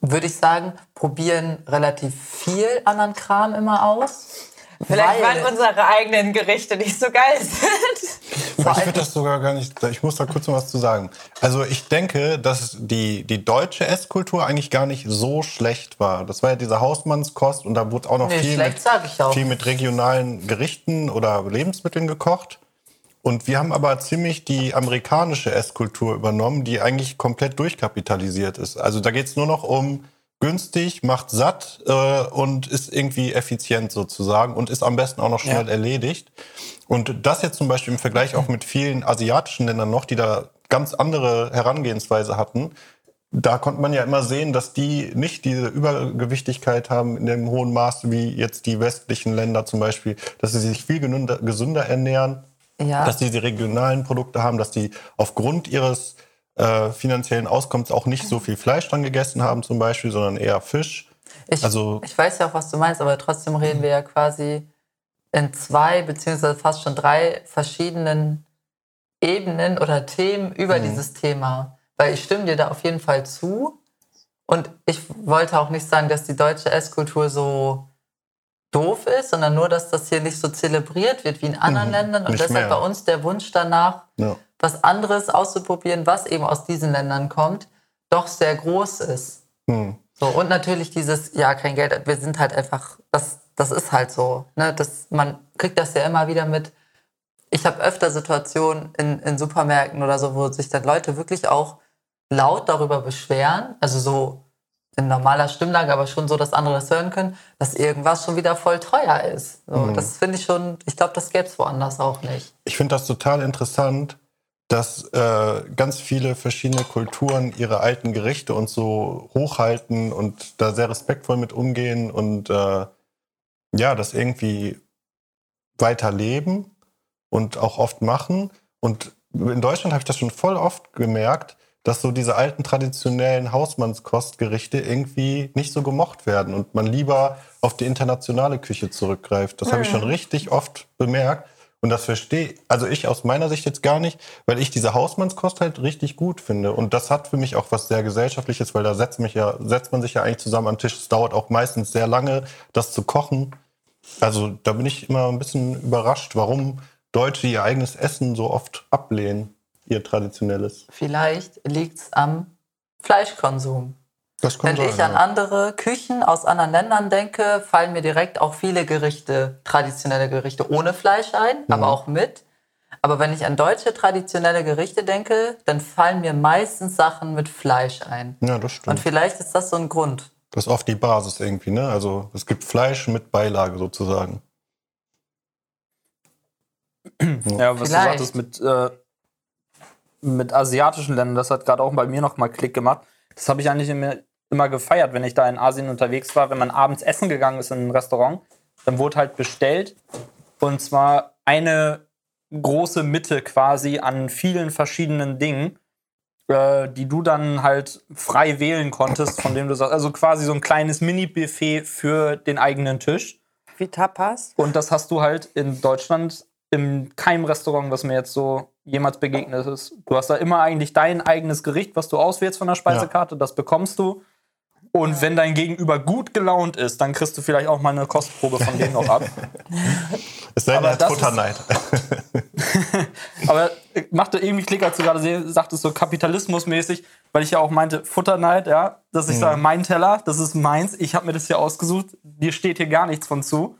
würde ich sagen, probieren relativ viel anderen Kram immer aus. Vielleicht weil- weil unsere eigenen Gerichte nicht so geil (laughs) sind. Ich würde das sogar gar nicht, ich muss da kurz noch was zu sagen. Also ich denke, dass die, die deutsche Esskultur eigentlich gar nicht so schlecht war. Das war ja diese Hausmannskost und da wurde auch noch Nee, viel, schlecht mit, auch viel mit regionalen Gerichten oder Lebensmitteln gekocht. Und wir haben aber ziemlich die amerikanische Esskultur übernommen, die eigentlich komplett durchkapitalisiert ist. Also da geht es nur noch um günstig, macht satt äh, und ist irgendwie effizient sozusagen und ist am besten auch noch schnell Ja. erledigt. Und das jetzt zum Beispiel im Vergleich auch mit vielen asiatischen Ländern noch, die da ganz andere Herangehensweise hatten, da konnte man ja immer sehen, dass die nicht diese Übergewichtigkeit haben in dem hohen Maße wie jetzt die westlichen Länder zum Beispiel, dass sie sich viel gesünder, ernähren, Ja. dass die die regionalen Produkte haben, dass die aufgrund ihres äh, finanziellen Auskommens auch nicht so viel Fleisch dran gegessen haben zum Beispiel, sondern eher Fisch. Ich, Also- ich weiß ja auch, was du meinst, aber trotzdem reden wir ja quasi in zwei beziehungsweise fast schon drei verschiedenen Ebenen oder Themen über dieses Thema. Weil ich stimme dir da auf jeden Fall zu. Und ich wollte auch nicht sagen, dass die deutsche Esskultur so doof ist, sondern nur, dass das hier nicht so zelebriert wird wie in anderen Mhm, Ländern. Und deshalb mehr. bei uns der Wunsch danach, Ja. Was anderes auszuprobieren, was eben aus diesen Ländern kommt, doch sehr groß ist. Hm. So, und natürlich dieses, ja, kein Geld, wir sind halt einfach, das, das ist halt so. Ne? Das, man kriegt das ja immer wieder mit. Ich habe öfter Situationen in, in Supermärkten oder so, wo sich dann Leute wirklich auch laut darüber beschweren, also so in normaler Stimmlage, aber schon so, dass andere das hören können, dass irgendwas schon wieder voll teuer ist. So, Das finde ich schon, ich glaube, das gäbe es woanders auch nicht. Ich finde das total interessant, dass äh, ganz viele verschiedene Kulturen ihre alten Gerichte und so hochhalten und da sehr respektvoll mit umgehen und äh, ja, das irgendwie weiterleben und auch oft machen. Und in Deutschland habe ich das schon voll oft gemerkt, dass so diese alten traditionellen Hausmannskostgerichte irgendwie nicht so gemocht werden und man lieber auf die internationale Küche zurückgreift. Das habe ich schon richtig oft bemerkt. Und das verstehe, also ich aus meiner Sicht jetzt gar nicht, weil ich diese Hausmannskost halt richtig gut finde. Und das hat für mich auch was sehr Gesellschaftliches, weil da setzt, mich ja, setzt man sich ja eigentlich zusammen am Tisch. Es dauert auch meistens sehr lange, das zu kochen. Also da bin ich immer ein bisschen überrascht, warum Deutsche ihr eigenes Essen so oft ablehnen, ihr traditionelles. Vielleicht liegt es am Fleischkonsum. Das kann Wenn sein, ich an andere Küchen aus anderen Ländern denke, fallen mir direkt auch viele Gerichte, traditionelle Gerichte ohne Fleisch ein, Mhm. aber auch mit. Aber wenn ich an deutsche traditionelle Gerichte denke, dann fallen mir meistens Sachen mit Fleisch ein. Ja, das Und stimmt. vielleicht ist das so ein Grund. Das ist oft die Basis irgendwie, ne? Also es gibt Fleisch mit Beilage sozusagen. Ja, was Vielleicht. du sagtest mit, äh, mit asiatischen Ländern, das hat gerade auch bei mir noch mal Klick gemacht. Das habe ich eigentlich immer, immer gefeiert, wenn ich da in Asien unterwegs war. Wenn man abends essen gegangen ist in ein Restaurant, dann wurde halt bestellt. Und zwar eine große Mitte quasi an vielen verschiedenen Dingen, äh, die du dann halt frei wählen konntest, von dem du sagst, also quasi so ein kleines Mini-Buffet für den eigenen Tisch. Wie Tapas. Und das hast du halt in Deutschland in keinem Restaurant, was mir jetzt so jemals begegnet ist. Du hast da immer eigentlich dein eigenes Gericht, was du auswählst von der Speisekarte, das bekommst du. Und wenn dein Gegenüber gut gelaunt ist, dann kriegst du vielleicht auch mal eine Kostprobe von denen noch ab. (laughs) Es sei denn, er ist- Futterneid. (laughs) Aber äh, machte irgendwie Klick, als du gerade sagtest, so kapitalismusmäßig, weil ich ja auch meinte, Futterneid, ja, dass ich sage, mein Teller, das ist meins, ich habe mir das hier ausgesucht, dir steht hier gar nichts von zu.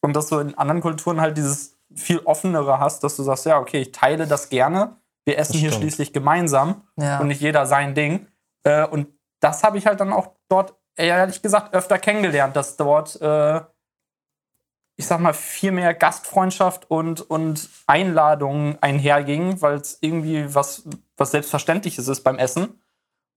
Und dass du in anderen Kulturen halt dieses viel offenere hast, dass du sagst, ja, okay, ich teile das gerne, wir essen hier schließlich gemeinsam Ja. und nicht jeder sein Ding. Äh, und das habe ich halt dann auch dort, ehrlich gesagt, öfter kennengelernt, dass dort äh, ich sag mal, viel mehr Gastfreundschaft und, und Einladungen einhergingen, weil es irgendwie was, was Selbstverständliches ist beim Essen.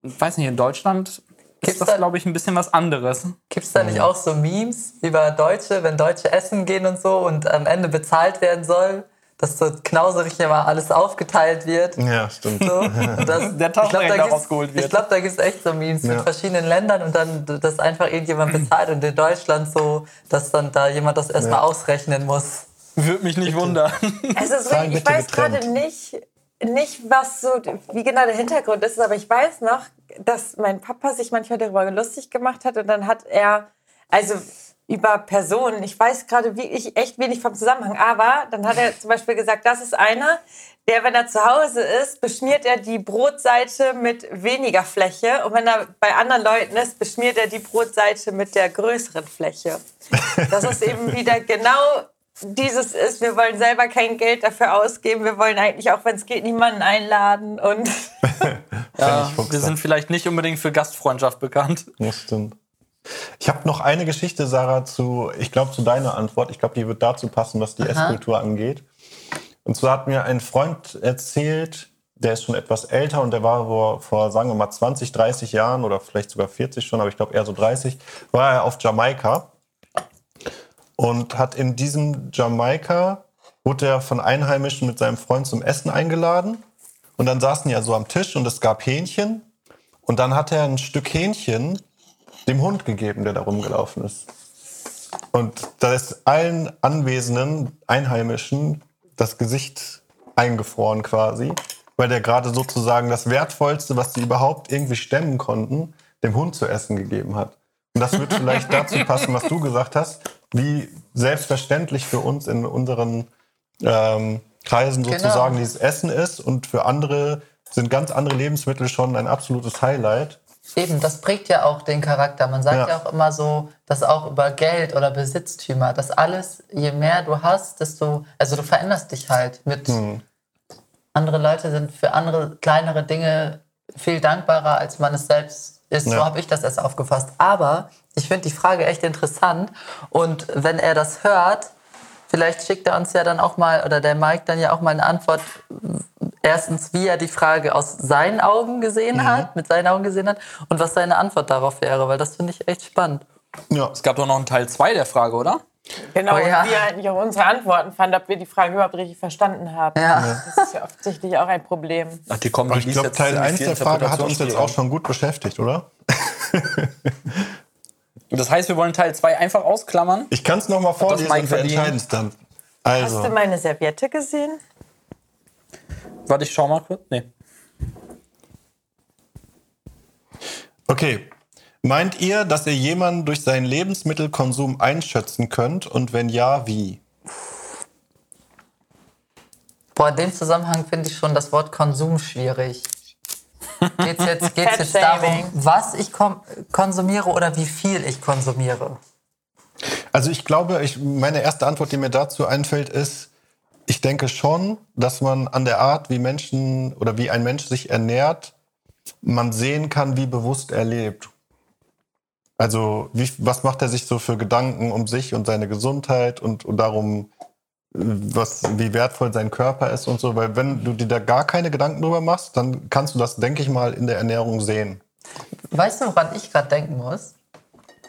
Und weiß nicht, in Deutschland ist das, da- glaube ich, ein bisschen was anderes. Gibt es da nicht auch so Memes über Deutsche, wenn Deutsche essen gehen und so und am Ende bezahlt werden soll, dass so knauserig immer alles aufgeteilt wird? Ja, stimmt. So, Und (laughs) das, Der Taschenrechner rausgeholt wird. Ich glaube, da gibt es echt so Memes Ja. mit verschiedenen Ländern und dann, dass einfach irgendjemand bezahlt und in Deutschland so, dass dann da jemand das erstmal Ja. ausrechnen muss. Würde mich nicht wundern. Es ist wirklich, ich bitte weiß gerade nicht, nicht, was so, wie genau der Hintergrund ist, aber ich weiß noch, dass mein Papa sich manchmal darüber lustig gemacht hat und dann hat er, also über Personen. Ich weiß gerade wirklich echt wenig vom Zusammenhang. Aber dann hat er zum Beispiel gesagt, das ist einer, der, wenn er zu Hause ist, beschmiert er die Brotseite mit weniger Fläche. Und wenn er bei anderen Leuten ist, beschmiert er die Brotseite mit der größeren Fläche. Das ist eben wieder genau dieses ist, wir wollen selber kein Geld dafür ausgeben. Wir wollen eigentlich auch, wenn es geht, niemanden einladen. Und (laughs) Ja, wir sind vielleicht nicht unbedingt für Gastfreundschaft bekannt. Das stimmt. Ich habe noch eine Geschichte, Sarah, zu, ich glaube, zu deiner Antwort. Ich glaube, die wird dazu passen, was die Esskultur angeht. Und zwar hat mir ein Freund erzählt, der ist schon etwas älter und der war vor, vor, sagen wir mal, 20, 30 Jahren oder vielleicht sogar 40 schon, aber ich glaube eher so 30, war er auf Jamaika und hat in diesem Jamaika, wurde er von Einheimischen mit seinem Freund zum Essen eingeladen. Und dann saßen ja so am Tisch und es gab Hähnchen. Und dann hat er ein Stück Hähnchen dem Hund gegeben, der da rumgelaufen ist. Und da ist allen anwesenden Einheimischen das Gesicht eingefroren quasi, weil der gerade sozusagen das Wertvollste, was sie überhaupt irgendwie stemmen konnten, dem Hund zu essen gegeben hat. Und das wird vielleicht dazu passen, was du gesagt hast, wie selbstverständlich für uns in unseren ähm, Kreisen Genau. sozusagen dieses Essen ist und für andere sind ganz andere Lebensmittel schon ein absolutes Highlight. Eben, das prägt ja auch den Charakter. Man sagt ja. Ja. auch immer so, dass auch über Geld oder Besitztümer, dass alles, je mehr du hast, desto, also du veränderst dich halt mit. Andere Leute sind für andere kleinere Dinge viel dankbarer, als man es selbst ist. So Ja. habe ich das erst aufgefasst. Aber ich finde die Frage echt interessant. Und wenn er das hört, vielleicht schickt er uns ja dann auch mal, oder der Mike dann ja auch mal eine Antwort, erstens, wie er die Frage aus seinen Augen gesehen hat, mit seinen Augen gesehen hat, und was seine Antwort darauf wäre, weil das finde ich echt spannend. Ja, Es gab doch noch einen Teil 2 der Frage, oder? genau, Oh ja. und wie er eigentlich auch unsere Antworten fand, ob wir die Frage überhaupt richtig verstanden haben. Ja. Das ist ja offensichtlich auch ein Problem. Ach, die kommen ich glaube, Teil 1 der Frage hat uns jetzt auch schon gut beschäftigt, oder? (laughs) Das heißt, wir wollen Teil 2 einfach ausklammern. Ich kann es nochmal vorlesen und wir entscheiden es dann. Hast du Also, meine Serviette gesehen? Warte, ich schau mal kurz. Nee. okay. Meint ihr, dass ihr jemanden durch seinen Lebensmittelkonsum einschätzen könnt? Und wenn ja, wie? Boah, in dem Zusammenhang finde ich schon das Wort Konsum schwierig. Geht es jetzt, geht's jetzt darum, was ich konsumiere oder wie viel ich konsumiere? Also ich glaube, ich, meine erste Antwort, die mir dazu einfällt, ist, ich denke schon, dass man an der Art, wie Menschen oder wie ein Mensch sich ernährt, man sehen kann, wie bewusst er lebt. Also wie, was macht er sich so für Gedanken um sich und seine Gesundheit und, und darum, was, wie wertvoll sein Körper ist und so. Weil wenn du dir da gar keine Gedanken drüber machst, dann kannst du das, denke ich mal, in der Ernährung sehen. Weißt du, woran ich gerade denken muss?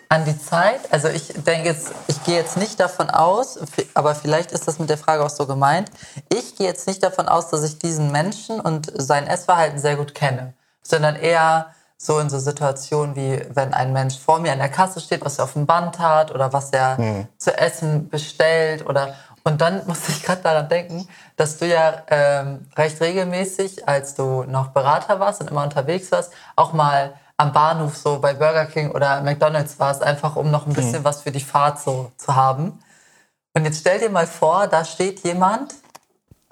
An die Zeit. Also ich denke jetzt, ich gehe jetzt nicht davon aus, aber vielleicht ist das mit der Frage auch so gemeint. Ich gehe jetzt nicht davon aus, dass ich diesen Menschen und sein Essverhalten sehr gut kenne, sondern eher so in so Situationen wie, wenn ein Mensch vor mir an der Kasse steht, was er auf dem Band hat oder was er zu essen bestellt oder und dann (laughs) muss ich gerade daran denken, dass du ja ähm, recht regelmäßig, als du noch Berater warst und immer unterwegs warst, auch mal am Bahnhof so bei Burger King oder McDonald's warst, einfach um noch ein bisschen was für die Fahrt so zu haben. Und jetzt stell dir mal vor, da steht jemand,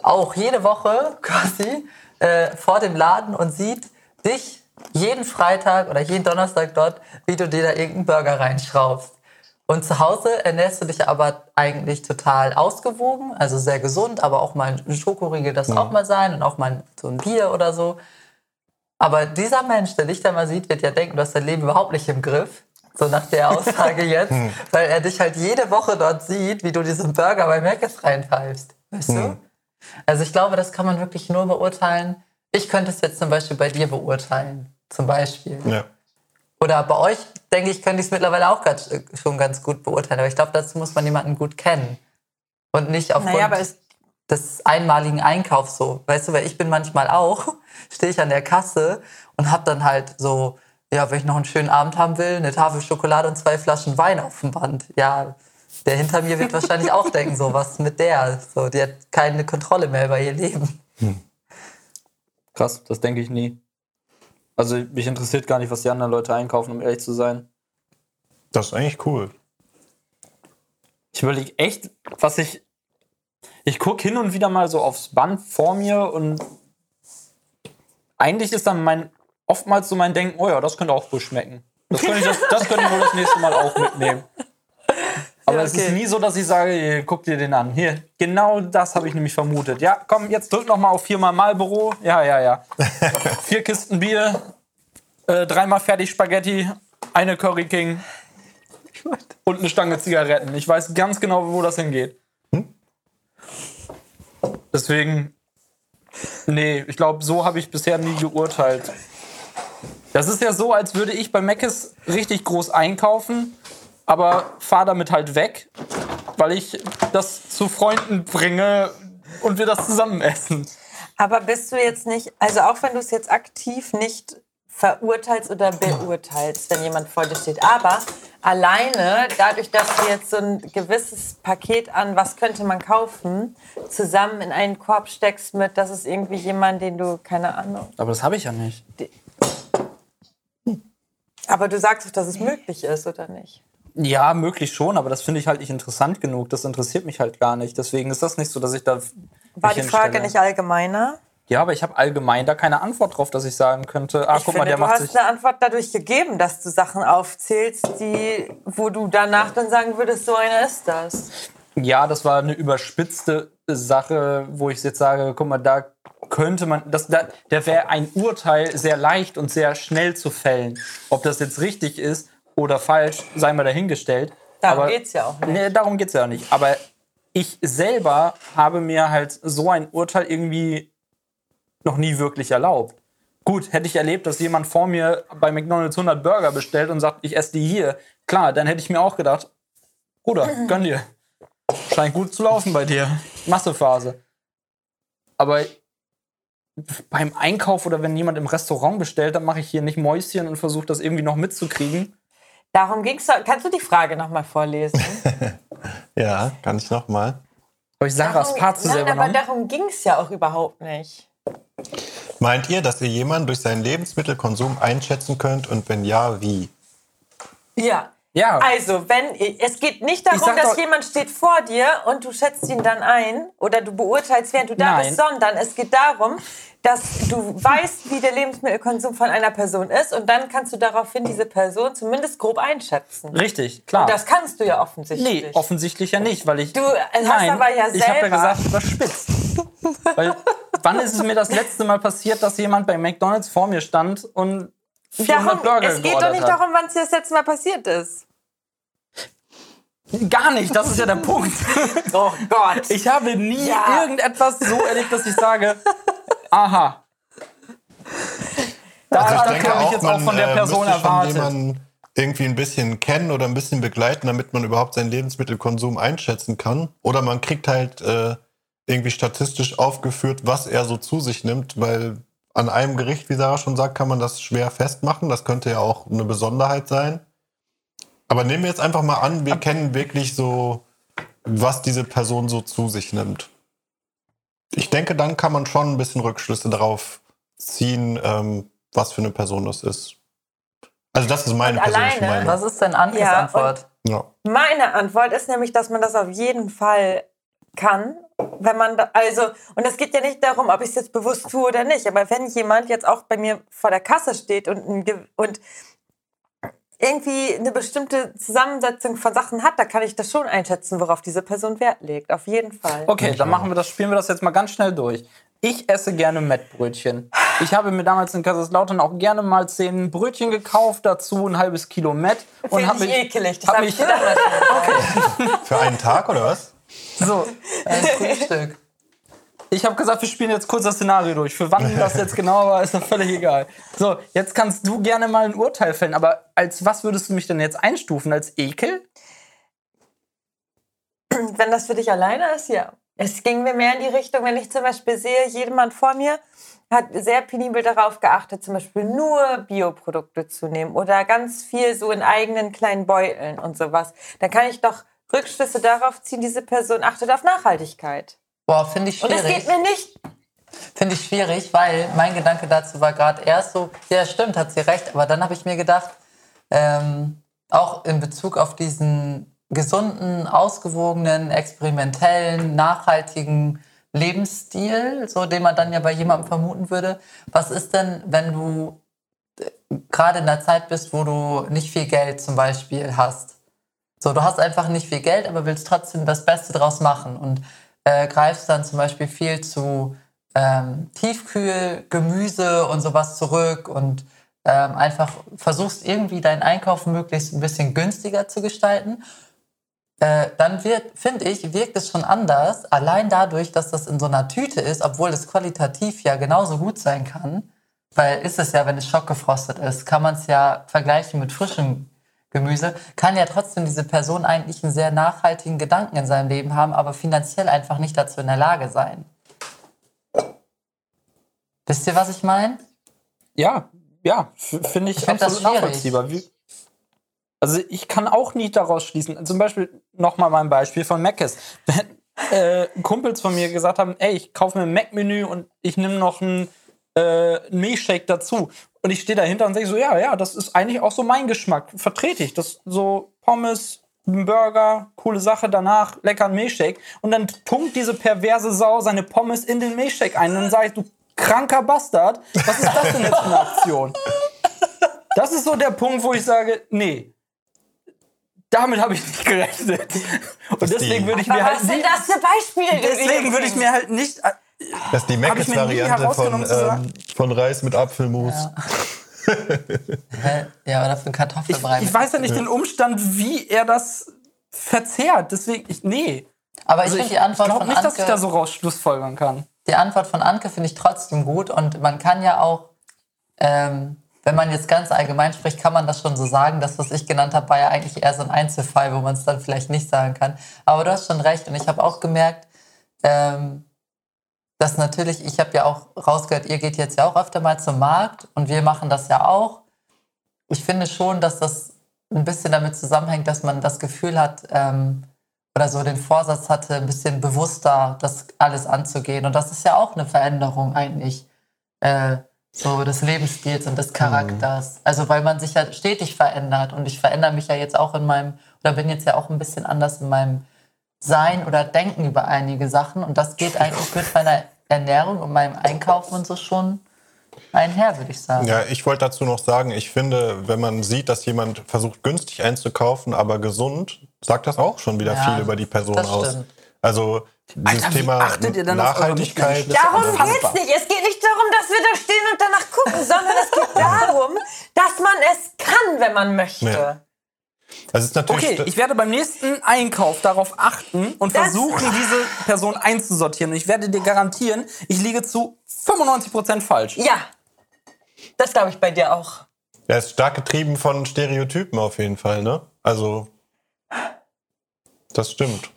auch jede Woche quasi, äh, vor dem Laden und sieht dich jeden Freitag oder jeden Donnerstag dort, wie du dir da irgendeinen Burger reinschraubst. Und zu Hause ernährst du dich aber eigentlich total ausgewogen, also sehr gesund, aber auch mal ein Schokoriegel das auch mal sein und auch mal so ein Bier oder so. Aber dieser Mensch, der dich da mal sieht, wird ja denken, du hast dein Leben überhaupt nicht im Griff. So nach der Aussage (laughs) jetzt, weil er dich halt jede Woche dort sieht, wie du diesen Burger bei Mc's reinpfeifst. Weißt du? Also ich glaube, das kann man wirklich nur beurteilen. Ich könnte es jetzt zum Beispiel bei dir beurteilen. Zum Beispiel. Ja. Oder bei euch, denke ich, könnte ich es mittlerweile auch ganz, äh, schon ganz gut beurteilen. Aber ich glaube, dazu muss man jemanden gut kennen. Und nicht aufgrund Naja, aber es- des einmaligen Einkaufs so. Weißt du, weil ich bin manchmal auch, (laughs) stehe ich an der Kasse und habe dann halt so, ja, wenn ich noch einen schönen Abend haben will, eine Tafel Schokolade und zwei Flaschen Wein auf dem Band. Ja, der hinter mir wird wahrscheinlich auch denken, so, was mit der? So, die hat keine Kontrolle mehr über ihr Leben. Krass, das denke ich nie. Also mich interessiert gar nicht, was die anderen Leute einkaufen, um ehrlich zu sein. Das ist eigentlich cool. Ich überlege echt, was ich. Ich gucke hin und wieder mal so aufs Band vor mir und eigentlich ist dann mein oftmals so mein Denken, oh ja, das könnte auch wohl schmecken. Das könnte ich, das, das könnte ich wohl das nächste Mal auch mitnehmen. Aber es ist nie so, dass ich sage, guck dir den an. Hier, genau das habe ich nämlich vermutet. Ja, komm, jetzt drück noch mal auf viermal Marlboro. Ja, ja, ja. (laughs) Vier Kisten Bier, äh, dreimal fertig Spaghetti, eine Curry King und eine Stange Zigaretten. Ich weiß ganz genau, wo das hingeht. Deswegen, nee, ich glaube, so habe ich bisher nie geurteilt. Das ist ja so, als würde ich bei Mc's richtig groß einkaufen, aber fahre damit halt weg, weil ich das zu Freunden bringe und wir das zusammen essen. Aber bist du jetzt nicht, also auch wenn du es jetzt aktiv nicht verurteilst oder beurteilst, wenn jemand vor dir steht, aber alleine dadurch, dass du jetzt so ein gewisses Paket an, was könnte man kaufen, zusammen in einen Korb steckst mit, das ist irgendwie jemand, den du, keine Ahnung. Aber das habe ich ja nicht. Aber du sagst doch, dass es möglich ist, oder nicht? Ja, möglich schon, aber das finde ich halt nicht interessant genug. Das interessiert mich halt gar nicht. Deswegen ist das nicht so, dass ich da. War die Frage hinstelle. nicht allgemeiner? Ja, aber ich habe allgemein da keine Antwort drauf, dass ich sagen könnte, ah, Ich guck finde, mal, der du macht hast eine Antwort dadurch gegeben, dass du Sachen aufzählst, die, wo du danach dann sagen würdest, so einer ist das. Ja, das war eine überspitzte Sache, wo ich jetzt sage, guck mal, da könnte man, das, da, da wäre ein Urteil sehr leicht und sehr schnell zu fällen. Ob das jetzt richtig ist oder falsch, sei mal dahingestellt. Darum Aber- geht's ja auch nicht. Nee, darum geht's ja nicht. Aber ich selber habe mir halt so ein Urteil irgendwie noch nie wirklich erlaubt. Gut, hätte ich erlebt, dass jemand vor mir bei McDonalds 100 Burger bestellt und sagt, ich esse die hier. Klar, dann hätte ich mir auch gedacht, Bruder, (clears throat) gönn dir. Scheint gut zu laufen bei dir. Massephase. Aber beim Einkauf oder wenn jemand im Restaurant bestellt, dann mache ich hier nicht Mäuschen und versuche das irgendwie noch mitzukriegen. Darum ging's. doch- Kannst du die Frage nochmal vorlesen? (laughs) Ja, kann ich noch mal. Habe ich Sarahs Darum- Part zu Nein, aber darum ging's ja auch überhaupt nicht. Meint ihr, dass ihr jemanden durch seinen Lebensmittelkonsum einschätzen könnt und wenn ja, wie? Ja. Ja. Also, wenn es geht nicht darum, dass doch- jemand steht vor dir und du schätzt ihn dann ein oder du beurteilst, während du da Nein. bist, sondern es geht darum, dass du weißt, wie der Lebensmittelkonsum von einer Person ist und dann kannst du daraufhin diese Person zumindest grob einschätzen. Richtig, klar. Und das kannst du ja offensichtlich. Nee, offensichtlich ja nicht, weil ich. Du hast aber ja Ich habe ja selber- gesagt, überspitzt. weil, wann ist es mir das letzte Mal passiert, dass jemand bei McDonalds vor mir stand und 400 Darum, Burger es geht doch nicht hat? darum, wann es dir das letzte Mal passiert ist. Gar nicht, das ist ja der Punkt. (laughs) Oh Gott. Ich habe nie Ja. irgendetwas so erlebt, dass ich sage, aha. Da, Also das habe ich jetzt auch von der äh, Person erwartet. irgendwie ein bisschen kennen oder ein bisschen begleiten, damit man überhaupt seinen Lebensmittelkonsum einschätzen kann. Oder man kriegt halt äh, irgendwie statistisch aufgeführt, was er so zu sich nimmt, weil an einem Gericht, wie Sarah schon sagt, kann man das schwer festmachen. Das könnte ja auch eine Besonderheit sein. Aber nehmen wir jetzt einfach mal an, wir kennen wirklich so, was diese Person so zu sich nimmt. Ich denke, dann kann man schon ein bisschen Rückschlüsse darauf ziehen, ähm, was für eine Person das ist. Also das ist meine Und persönliche alleine- Meinung. Was ist denn Ankes Ja, Antwort? Ja. Meine Antwort ist nämlich, dass man das auf jeden Fall kann, wenn man da, also, und es geht ja nicht darum, ob ich es jetzt bewusst tue oder nicht, aber wenn jemand jetzt auch bei mir vor der Kasse steht und, und irgendwie eine bestimmte Zusammensetzung von Sachen hat, da kann ich das schon einschätzen, worauf diese Person Wert legt. Auf jeden Fall. Okay, dann machen wir das, spielen wir das jetzt mal ganz schnell durch. Ich esse gerne Mettbrötchen. Ich habe mir damals in Kaiserslautern auch gerne mal zehn Brötchen gekauft, dazu ein halbes Kilo Mett und habe ich mich, ekelig. Das hab ich gedacht. (laughs) Für einen Tag oder was? so, Ein Frühstück. Ich habe gesagt, wir spielen jetzt kurz das Szenario durch. Für wann (laughs) das jetzt genau war, ist doch völlig egal. So, jetzt kannst du gerne mal ein Urteil fällen, aber als was würdest du mich denn jetzt einstufen? Als Ekel? (clears throat) Wenn das für dich alleine ist, ja. Es ging mir mehr in die Richtung, wenn ich zum Beispiel sehe, jemand vor mir hat sehr penibel darauf geachtet, zum Beispiel nur Bioprodukte zu nehmen oder ganz viel so in eigenen kleinen Beuteln und sowas. Dann kann ich doch Rückschlüsse darauf ziehen, diese Person achtet auf Nachhaltigkeit. Boah, finde ich Und es schwierig. geht mir nicht. Finde ich schwierig, weil mein Gedanke dazu war gerade erst so, ja stimmt, hat sie recht, aber dann habe ich mir gedacht, ähm, auch in Bezug auf diesen gesunden, ausgewogenen, experimentellen, nachhaltigen Lebensstil, so den man dann ja bei jemandem vermuten würde. Was ist denn, wenn du äh, gerade in der Zeit bist, wo du nicht viel Geld zum Beispiel hast? So, du hast einfach nicht viel Geld, aber willst trotzdem das Beste draus machen und äh, greifst dann zum Beispiel viel zu ähm, Tiefkühl, Gemüse und sowas zurück und ähm, einfach versuchst irgendwie deinen Einkauf möglichst ein bisschen günstiger zu gestalten, äh, dann wird, finde ich, wirkt es schon anders, allein dadurch, dass das in so einer Tüte ist, obwohl es qualitativ ja genauso gut sein kann. Weil ist es ja, wenn es schockgefrostet ist, kann man es ja vergleichen mit frischem Gemüse, kann ja trotzdem diese Person eigentlich einen sehr nachhaltigen Gedanken in seinem Leben haben, aber finanziell einfach nicht dazu in der Lage sein. Wisst ihr, was ich meine? Ja, ja, finde ich, Ich find absolut nachvollziehbar. Wie, also ich kann auch nicht daraus schließen. Zum Beispiel nochmal mein Beispiel von Mc's. (laughs) Wenn äh, Kumpels von mir gesagt haben, ey, ich kaufe mir ein Mac-Menü und ich nehme noch einen äh, einen Milchshake dazu. Und ich stehe dahinter und sage so, ja, ja, das ist eigentlich auch so mein Geschmack. Vertrete ich. Das so Pommes, ein Burger, coole Sache, danach lecker ein Milchshake. Und dann tunkt diese perverse Sau seine Pommes in den Milchshake ein. Und dann sage ich, du kranker Bastard, was ist das denn jetzt für eine Aktion? Das ist so der Punkt, wo ich sage, nee, damit habe ich nicht gerechnet. Und deswegen die- würde ich mir halt was sind nicht, das für Beispiele? deswegen würde ich mir halt nicht Das ist die Meckes-Variante von, ähm, von Reis mit Apfelmus. (laughs) Hä? Ja, oder für einen Ich, Kartoffelbrei. ich weiß ja nicht den Umstand, wie er das verzehrt. Deswegen, ich, nee. aber ich Also finde ich die Antwort glaube von nicht, dass ich da so raus Schlussfolgern kann. die Antwort von Anke finde ich trotzdem gut und man kann ja auch, ähm, wenn man jetzt ganz allgemein spricht, kann man das schon so sagen. Das, was ich genannt habe, war ja eigentlich eher so ein Einzelfall, wo man es dann vielleicht nicht sagen kann. Aber du hast schon recht und ich habe auch gemerkt, ähm, dass natürlich, ich habe ja auch rausgehört, ihr geht jetzt ja auch öfter mal zum Markt und wir machen das ja auch. Ich finde schon, dass das ein bisschen damit zusammenhängt, dass man das Gefühl hat ähm, oder so den Vorsatz hatte, ein bisschen bewusster das alles anzugehen. Und das ist ja auch eine Veränderung eigentlich. Äh, so des Lebensstils und des Charakters. Also weil man sich ja stetig verändert und ich verändere mich ja jetzt auch in meinem, oder bin jetzt ja auch ein bisschen anders in meinem Sein oder Denken über einige Sachen und das geht eigentlich mit meiner Ernährung und meinem Einkaufen und so schon einher, würde ich sagen. Ja, ich wollte dazu noch sagen, ich finde, wenn man sieht, dass jemand versucht, günstig einzukaufen, aber gesund, sagt das auch schon wieder Ja, viel über die Person das aus. Also dieses Alter, Thema Nachhaltigkeit. Darum Unfassbar. geht's nicht. Es geht nicht darum, dass wir da stehen und danach gucken, sondern es geht (laughs) darum, dass man es kann, wenn man möchte. Ja. Das ist natürlich Okay, ich werde beim nächsten Einkauf darauf achten und Das- versuchen, diese Person einzusortieren. Und ich werde dir garantieren, ich liege zu 95% falsch. Ja, das glaube ich bei dir auch. er ist stark getrieben von Stereotypen auf jeden Fall, ne? Also das stimmt.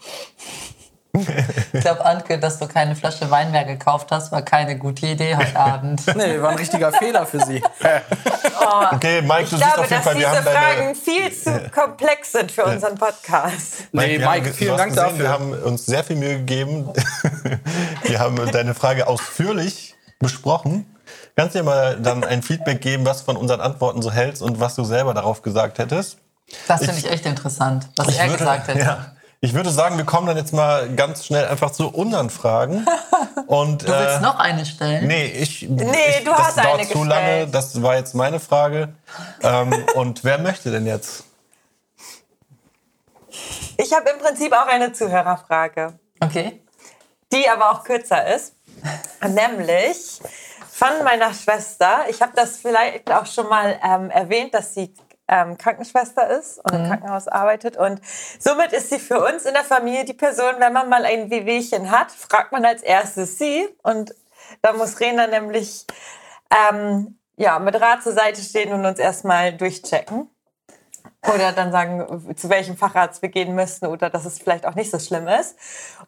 Ich glaube, Anke, dass du keine Flasche Wein mehr gekauft hast, war keine gute Idee heute (laughs) Abend. Nee, war ein richtiger Fehler für sie. Okay, Mike, du Ich siehst glaube, auf jeden Fall, diese wir haben Fragen deine. viel zu komplex sind für unseren Podcast. Nee, Mike, du vielen Dank gesehen, dafür. Wir haben uns sehr viel Mühe gegeben. (laughs) wir haben deine Frage ausführlich besprochen. Kannst du dir mal dann ein Feedback geben, was von unseren Antworten so hältst und was du selber darauf gesagt hättest? Das finde ich echt interessant, was er würde, gesagt hätte. Ja, ich würde sagen, wir kommen dann jetzt mal ganz schnell einfach zu unseren Fragen. (laughs) Und, Du willst äh, noch eine stellen? Nee, ich. Nee, ich, du das hast dauert eine zu gestellt. lange. Das war jetzt meine Frage. ähm, und wer möchte denn jetzt? Ich habe im Prinzip auch eine Zuhörerfrage, Okay. die aber auch kürzer ist. Nämlich von meiner Schwester. Ich habe das vielleicht auch schon mal ähm, erwähnt, dass sie ähm, Krankenschwester ist und im Krankenhaus arbeitet. Und somit ist sie für uns in der Familie die Person, wenn man mal ein Wehwehchen hat, fragt man als erstes sie. Und da muss Rena nämlich ähm, ja, mit Rat zur Seite stehen und uns erstmal durchchecken. Oder dann sagen, zu welchem Facharzt wir gehen müssten oder dass es vielleicht auch nicht so schlimm ist.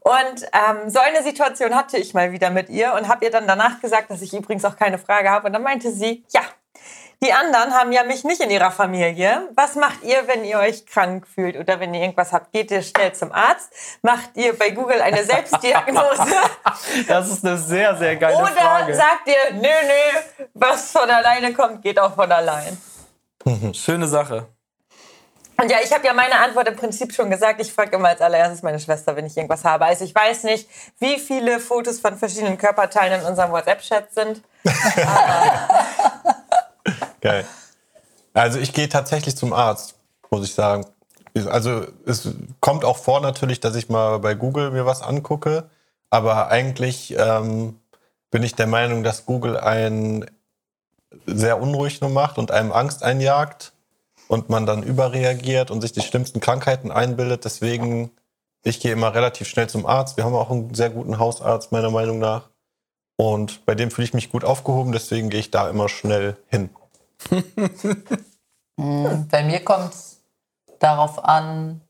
Und ähm, so eine Situation hatte ich mal wieder mit ihr und habe ihr dann danach gesagt, dass ich übrigens auch keine Frage habe. Und dann meinte sie, ja, die anderen haben ja mich nicht in ihrer Familie. Was macht ihr, wenn ihr euch krank fühlt oder wenn ihr irgendwas habt? Geht ihr schnell zum Arzt? Macht ihr bei Google eine Selbstdiagnose? (laughs) Das ist eine sehr, sehr geile oder Frage. sagt ihr, nö, nö, was von alleine kommt, geht auch von allein? Schöne Sache. Und ja, ich habe ja meine Antwort im Prinzip schon gesagt. Ich frage immer als allererstes meine Schwester, wenn ich irgendwas habe. Also ich weiß nicht, wie viele Fotos von verschiedenen Körperteilen in unserem WhatsApp-Chat sind. (laughs) Geil. Also ich gehe tatsächlich zum Arzt, muss ich sagen. Also es kommt auch vor natürlich, dass ich mal bei Google mir was angucke, aber eigentlich ähm, bin ich der Meinung, dass Google einen sehr unruhig nur macht und einem Angst einjagt und man dann überreagiert und sich die schlimmsten Krankheiten einbildet. Deswegen, ich gehe immer relativ schnell zum Arzt. Wir haben auch einen sehr guten Hausarzt, meiner Meinung nach. Und bei dem fühle ich mich gut aufgehoben, deswegen gehe ich da immer schnell hin. Bei mir kommt es darauf an,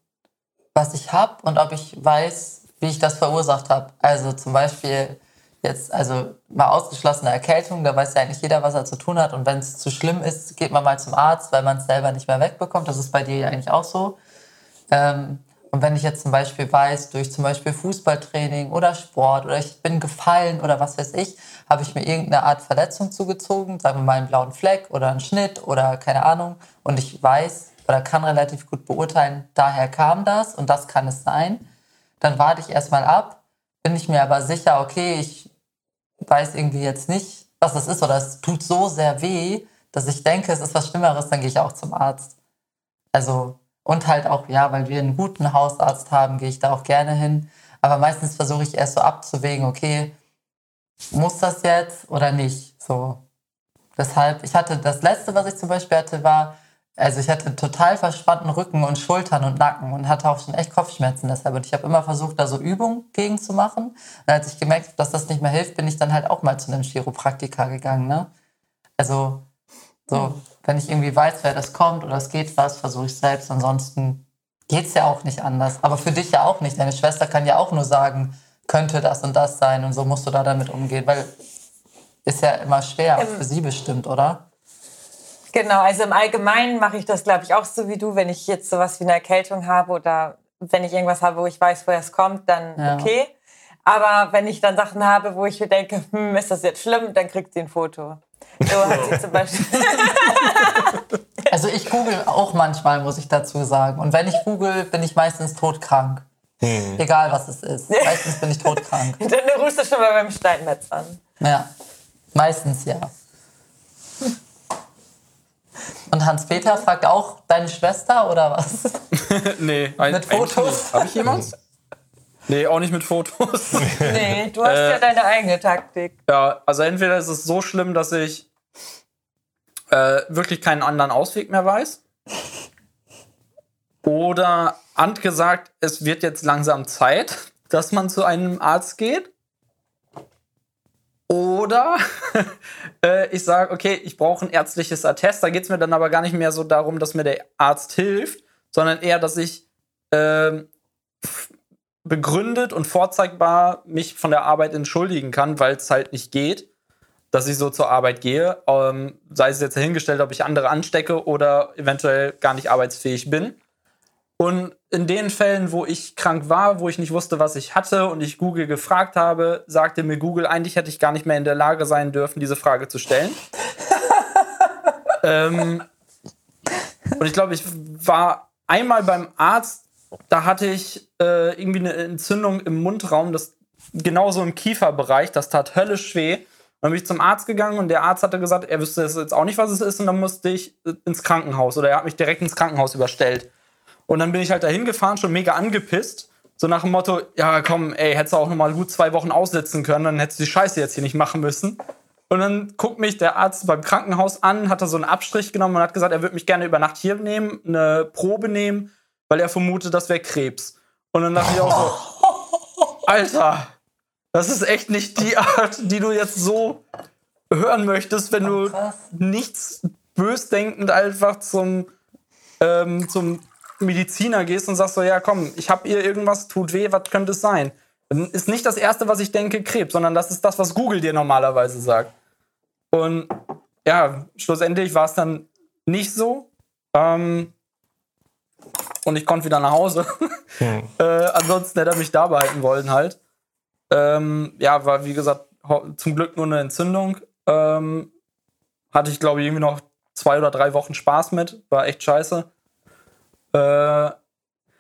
was ich habe und ob ich weiß, wie ich das verursacht habe. Also zum Beispiel jetzt, also mal ausgeschlossene Erkältung, da weiß ja eigentlich jeder, was er zu tun hat. Und wenn es zu schlimm ist, geht man mal zum Arzt, weil man es selber nicht mehr wegbekommt. Das ist bei dir ja eigentlich auch so. Ähm, und wenn ich jetzt zum Beispiel weiß, durch zum Beispiel Fußballtraining oder Sport oder ich bin gefallen oder was weiß ich, habe ich mir irgendeine Art Verletzung zugezogen, sagen wir mal einen blauen Fleck oder einen Schnitt oder keine Ahnung, und ich weiß oder kann relativ gut beurteilen, daher kam das und das kann es sein, dann warte ich erstmal ab, bin ich mir aber sicher, okay, ich weiß irgendwie jetzt nicht, was das ist oder es tut so sehr weh, dass ich denke, es ist was Schlimmeres, dann gehe ich auch zum Arzt. Also und halt auch, ja, weil wir einen guten Hausarzt haben, gehe ich da auch gerne hin. Aber meistens versuche ich erst so abzuwägen, okay, muss das jetzt oder nicht? So. Deshalb, ich hatte, das letzte, was ich zum Beispiel hatte, war, also ich hatte total verspannten Rücken und Schultern und Nacken und hatte auch schon echt Kopfschmerzen deshalb. Und ich habe immer versucht, da so Übungen gegen zu machen. Und als ich gemerkt habe, dass das nicht mehr hilft, bin ich dann halt auch mal zu einem Chiropraktiker gegangen. Ne? Also so, wenn ich irgendwie weiß, wer das kommt oder es geht was, versuche ich selbst. Ansonsten geht es ja auch nicht anders. Aber für dich ja auch nicht. Deine Schwester kann ja auch nur sagen, könnte das und das sein und so musst du da damit umgehen, weil ist ja immer schwer, ähm, für sie bestimmt, oder? Genau, also im Allgemeinen mache ich das, glaube ich, auch so wie du. Wenn ich jetzt sowas wie eine Erkältung habe oder wenn ich irgendwas habe, wo ich weiß, woher es kommt, dann ja. okay. Aber wenn ich dann Sachen habe, wo ich mir denke, hm, ist das jetzt schlimm, dann kriegt sie ein Foto. So hat sie zum Beispiel. (laughs) also ich google auch manchmal, muss ich dazu sagen. Und wenn ich google, bin ich meistens todkrank. Hm. Egal was es ist. Meistens bin ich todkrank. (laughs) Dann rufst du schon mal beim Steinmetz an. Ja, meistens ja. Und Hans-Peter fragt auch deine Schwester oder was? (laughs) nee, mit Fotos. Habe ich jemals? Nee, auch nicht mit Fotos. (laughs) nee, du hast äh, ja deine eigene Taktik. Ja, also entweder ist es so schlimm, dass ich äh, wirklich keinen anderen Ausweg mehr weiß. Oder angesagt, es wird jetzt langsam Zeit, (laughs) dass man zu einem Arzt geht. Oder (laughs) äh, ich sage, okay, ich brauche ein ärztliches Attest. Da geht es mir dann aber gar nicht mehr so darum, dass mir der Arzt hilft, sondern eher, dass ich äh, begründet und vorzeigbar mich von der Arbeit entschuldigen kann, weil es halt nicht geht, dass ich so zur Arbeit gehe. Ähm, sei es jetzt dahingestellt, ob ich andere anstecke oder eventuell gar nicht arbeitsfähig bin. Und in den Fällen, wo ich krank war, wo ich nicht wusste, was ich hatte und ich Google gefragt habe, sagte mir Google, eigentlich hätte ich gar nicht mehr in der Lage sein dürfen, diese Frage zu stellen. (laughs) ähm, und ich glaube, ich war einmal beim Arzt, da hatte ich äh, irgendwie eine Entzündung im Mundraum, das genauso im Kieferbereich, das tat höllisch weh. Dann bin ich zum Arzt gegangen und der Arzt hatte gesagt, er wüsste jetzt auch nicht, was es ist und dann musste ich ins Krankenhaus oder er hat mich direkt ins Krankenhaus überstellt. Und dann bin ich halt dahin gefahren, schon mega angepisst. So nach dem Motto, ja komm, ey, hättest du auch noch mal gut zwei Wochen aussetzen können, dann hättest du die Scheiße jetzt hier nicht machen müssen. Und dann guckt mich der Arzt beim Krankenhaus an, hat da so einen Abstrich genommen und hat gesagt, er würde mich gerne über Nacht hier nehmen, eine Probe nehmen, weil er vermutet, das wäre Krebs. Und dann dachte ich auch so, (laughs) Alter, das ist echt nicht die Art, die du jetzt so hören möchtest, wenn du nichts bösdenkend einfach zum, ähm, zum Mediziner gehst und sagst so, ja komm, ich habe ihr irgendwas, tut weh, was könnte es sein? Dann ist nicht das Erste, was ich denke, Krebs, sondern das ist das, was Google dir normalerweise sagt. Und ja, schlussendlich war es dann nicht so. Ähm, und ich konnte wieder nach Hause. (laughs) Hm. äh, ansonsten hätte er mich da behalten wollen halt. Ähm, ja, war wie gesagt zum Glück nur eine Entzündung. Ähm, hatte ich glaube ich irgendwie noch zwei oder drei Wochen Spaß mit. War echt scheiße. Äh,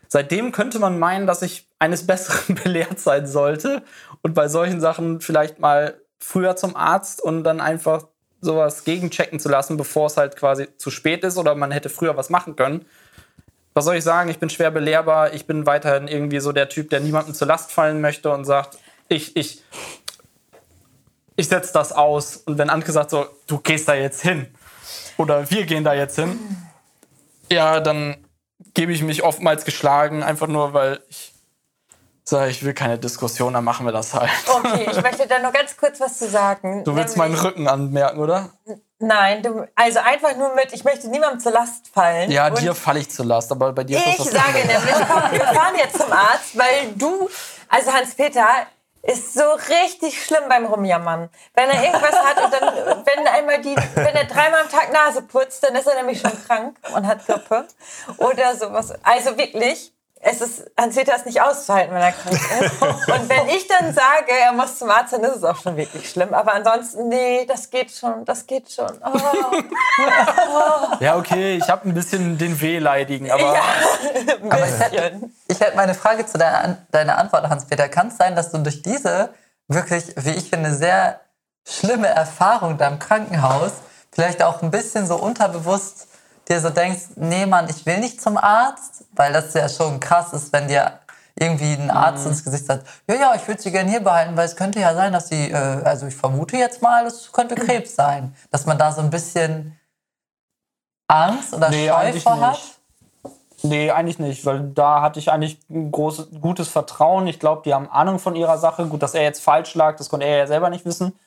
seitdem könnte man meinen, dass ich eines (laughs) Besseren belehrt sein sollte und bei solchen Sachen vielleicht mal früher zum Arzt und dann einfach sowas gegenchecken zu lassen, bevor es halt quasi zu spät ist oder man hätte früher was machen können. Was soll ich sagen? Ich bin schwer belehrbar. Ich bin weiterhin irgendwie so der Typ, der niemandem zur Last fallen möchte und sagt, ich, ich, ich setze das aus. Und wenn Anke sagt so, du gehst da jetzt hin oder wir gehen da jetzt hin, ja, dann gebe ich mich oftmals geschlagen, einfach nur, weil ich sage, ich will keine Diskussion, dann machen wir das halt. Okay, ich möchte da noch ganz kurz was zu sagen. Du willst meinen Nämlich- Rücken anmerken, oder? Nein, du, also einfach nur mit, ich möchte niemandem zur Last fallen. Ja, dir falle ich zur Last, aber bei dir ist Ich das was sage anderes. nämlich, komm, wir fahren jetzt zum Arzt, weil du, also Hans-Peter, ist so richtig schlimm beim Rumjammern. Wenn er irgendwas hat und dann, wenn einmal die, wenn er dreimal am Tag Nase putzt, dann ist er nämlich schon krank und hat Grippe oder sowas. Also wirklich, es ist, Hans-Peter ist nicht auszuhalten, wenn er krank ist. (laughs) Und wenn ich dann sage, er muss zum Arzt, dann ist es auch schon wirklich schlimm. Aber ansonsten, nee, das geht schon, das geht schon. Oh, (laughs) Ja, okay, ich habe ein bisschen den Wehleidigen, aber ja, (laughs) ein bisschen. Ich hätte meine Frage zu deiner, deiner Antwort, Hans-Peter. Kann es sein, dass du durch diese wirklich, wie ich finde, sehr schlimme Erfahrung da im Krankenhaus vielleicht auch ein bisschen so unterbewusst dir so denkst, nee Mann, ich will nicht zum Arzt, weil das ja schon krass ist, wenn dir irgendwie ein Arzt ins Gesicht sagt, ja, ja, ich würde sie gerne hier behalten, weil es könnte ja sein, dass sie, äh, also ich vermute jetzt mal, es könnte (clears throat) Krebs sein. Dass man da so ein bisschen Angst oder Nee, Scheu vor hat. Nee, eigentlich nicht, weil da hatte ich eigentlich ein großes, gutes Vertrauen. Ich glaube, die haben Ahnung von ihrer Sache. Gut, dass er jetzt falsch lag, das konnte er ja selber nicht wissen.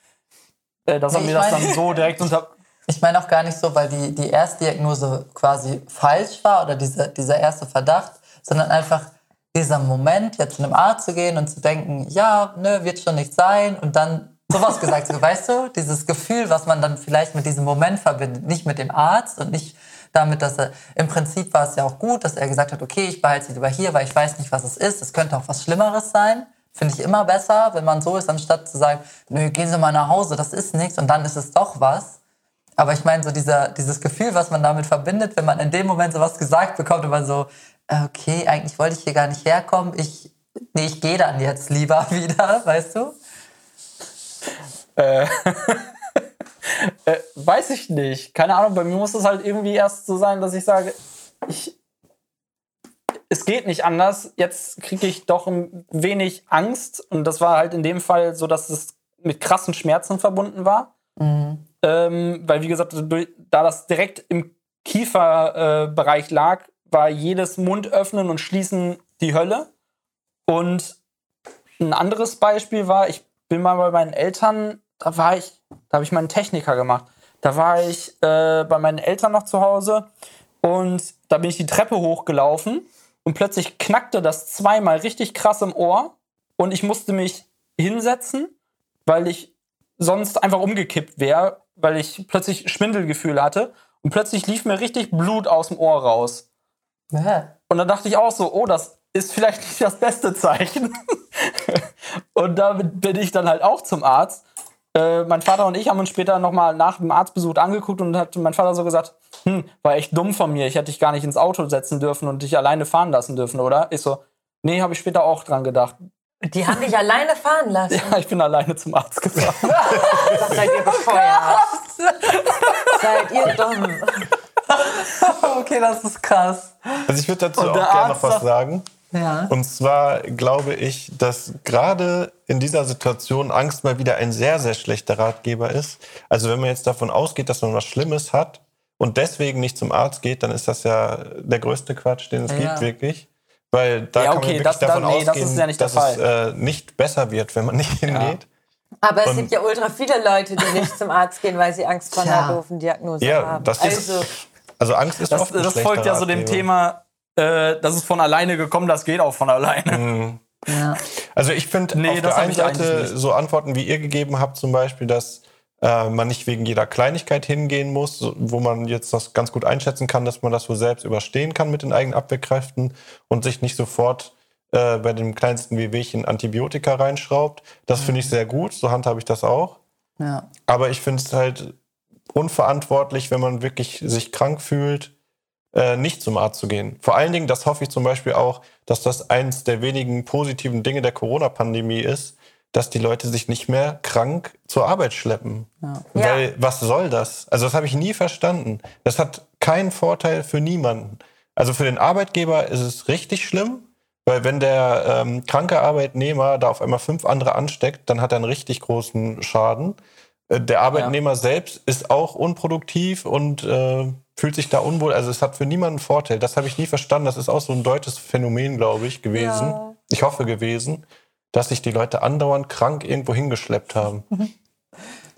Äh, dass er Nee, mir ich das dann so direkt (laughs) unter. Ich meine auch gar nicht so, weil die, die Erstdiagnose quasi falsch war oder diese, dieser erste Verdacht, sondern einfach dieser Moment, jetzt zu einem Arzt zu gehen und zu denken, ja, ne, wird schon nicht sein und dann sowas gesagt zu, weißt du, dieses Gefühl, was man dann vielleicht mit diesem Moment verbindet, nicht mit dem Arzt und nicht damit, dass er, im Prinzip war es ja auch gut, dass er gesagt hat, okay, ich behalte sie lieber hier, weil ich weiß nicht, was es ist, es könnte auch was Schlimmeres sein. Finde ich immer besser, wenn man so ist, anstatt zu sagen, nö, gehen Sie mal nach Hause, das ist nichts und dann ist es doch was. Aber ich meine, so dieser, dieses Gefühl, was man damit verbindet, wenn man in dem Moment sowas gesagt bekommt und man so, äh, okay, eigentlich wollte ich hier gar nicht herkommen, ich, nee, ich gehe dann jetzt lieber (laughs) wieder, weißt du? Äh, (laughs) äh, weiß ich nicht. Keine Ahnung, bei mir muss es halt irgendwie erst so sein, dass ich sage, ich, es geht nicht anders. Jetzt kriege ich doch ein wenig Angst. Und das war halt in dem Fall so, dass es mit krassen Schmerzen verbunden war. Ähm, weil, wie gesagt, durch, da das direkt im Kieferbereich äh, lag, war jedes Mund öffnen und schließen die Hölle. Und ein anderes Beispiel war, ich bin mal bei meinen Eltern, da war ich, da habe ich meinen Techniker gemacht. Da war ich äh, bei meinen Eltern noch zu Hause und da bin ich die Treppe hochgelaufen und plötzlich knackte das zweimal richtig krass im Ohr und ich musste mich hinsetzen, weil ich sonst einfach umgekippt wäre, weil ich plötzlich Schwindelgefühle hatte und plötzlich lief mir richtig Blut aus dem Ohr raus. Ja. Und dann dachte ich auch so, oh, das ist vielleicht nicht das beste Zeichen. (laughs) und damit bin ich dann halt auch zum Arzt. Äh, mein Vater und ich haben uns später nochmal nach dem Arztbesuch angeguckt und hat mein Vater so gesagt, hm, war echt dumm von mir, ich hätte dich gar nicht ins Auto setzen dürfen und dich alleine fahren lassen dürfen, oder? Ich so, nee, habe ich später auch dran gedacht. Die haben dich alleine fahren lassen. Ja, ich bin alleine zum Arzt gefahren. (laughs) Das seid ihr bescheuert. seid ihr dumm. (laughs) Okay, das ist krass. Also ich würde dazu auch gerne noch was sagen. Ja. Und zwar glaube ich, dass gerade in dieser Situation Angst mal wieder ein sehr, sehr schlechter Ratgeber ist. Also wenn man jetzt davon ausgeht, dass man was Schlimmes hat und deswegen nicht zum Arzt geht, dann ist das ja der größte Quatsch, den es Ja. gibt, wirklich. Weil da Ja, kann man okay, wirklich das- davon da- nee, das ausgehen, ist ja nicht dass es äh, nicht besser wird, wenn man (laughs) nicht hingeht. Aber es Und- gibt ja ultra viele Leute, die nicht zum Arzt gehen, weil sie Angst vor einer doofen Diagnose Ja, haben. das ist. also, Also Angst ist Das, oft ein das folgt ja so dem. Thema, äh, das ist von alleine gekommen, das geht auch von alleine. Mhm. ja. Also ich finde Nee, auf das der einen Seite nicht. so Antworten, wie ihr gegeben habt, zum Beispiel, dass äh, man nicht wegen jeder Kleinigkeit hingehen muss, wo man jetzt das ganz gut einschätzen kann, dass man das so selbst überstehen kann mit den eigenen Abwehrkräften und sich nicht sofort äh, bei dem kleinsten Wehwehchen Antibiotika reinschraubt. Das finde ich sehr gut, so handhabe ich das auch. ja. Aber ich finde es halt unverantwortlich, wenn man wirklich sich krank fühlt, äh, nicht zum Arzt zu gehen. Vor allen Dingen, das hoffe ich zum Beispiel auch, dass das eins der wenigen positiven Dinge der Corona-Pandemie ist, dass die Leute sich nicht mehr krank zur Arbeit schleppen. Weil Ja. was soll das? Also das habe ich nie verstanden. Das hat keinen Vorteil für niemanden. Also für den Arbeitgeber ist es richtig schlimm, weil wenn der ähm, kranke Arbeitnehmer da auf einmal fünf andere ansteckt, dann hat er einen richtig großen Schaden. Äh, Der Arbeitnehmer selbst ist auch unproduktiv und äh, fühlt sich da unwohl. Also es hat für niemanden Vorteil. Das habe ich nie verstanden. Das ist auch so ein deutsches Phänomen, glaube ich, gewesen. Ja. Ich hoffe gewesen, dass sich die Leute andauernd krank irgendwo hingeschleppt haben.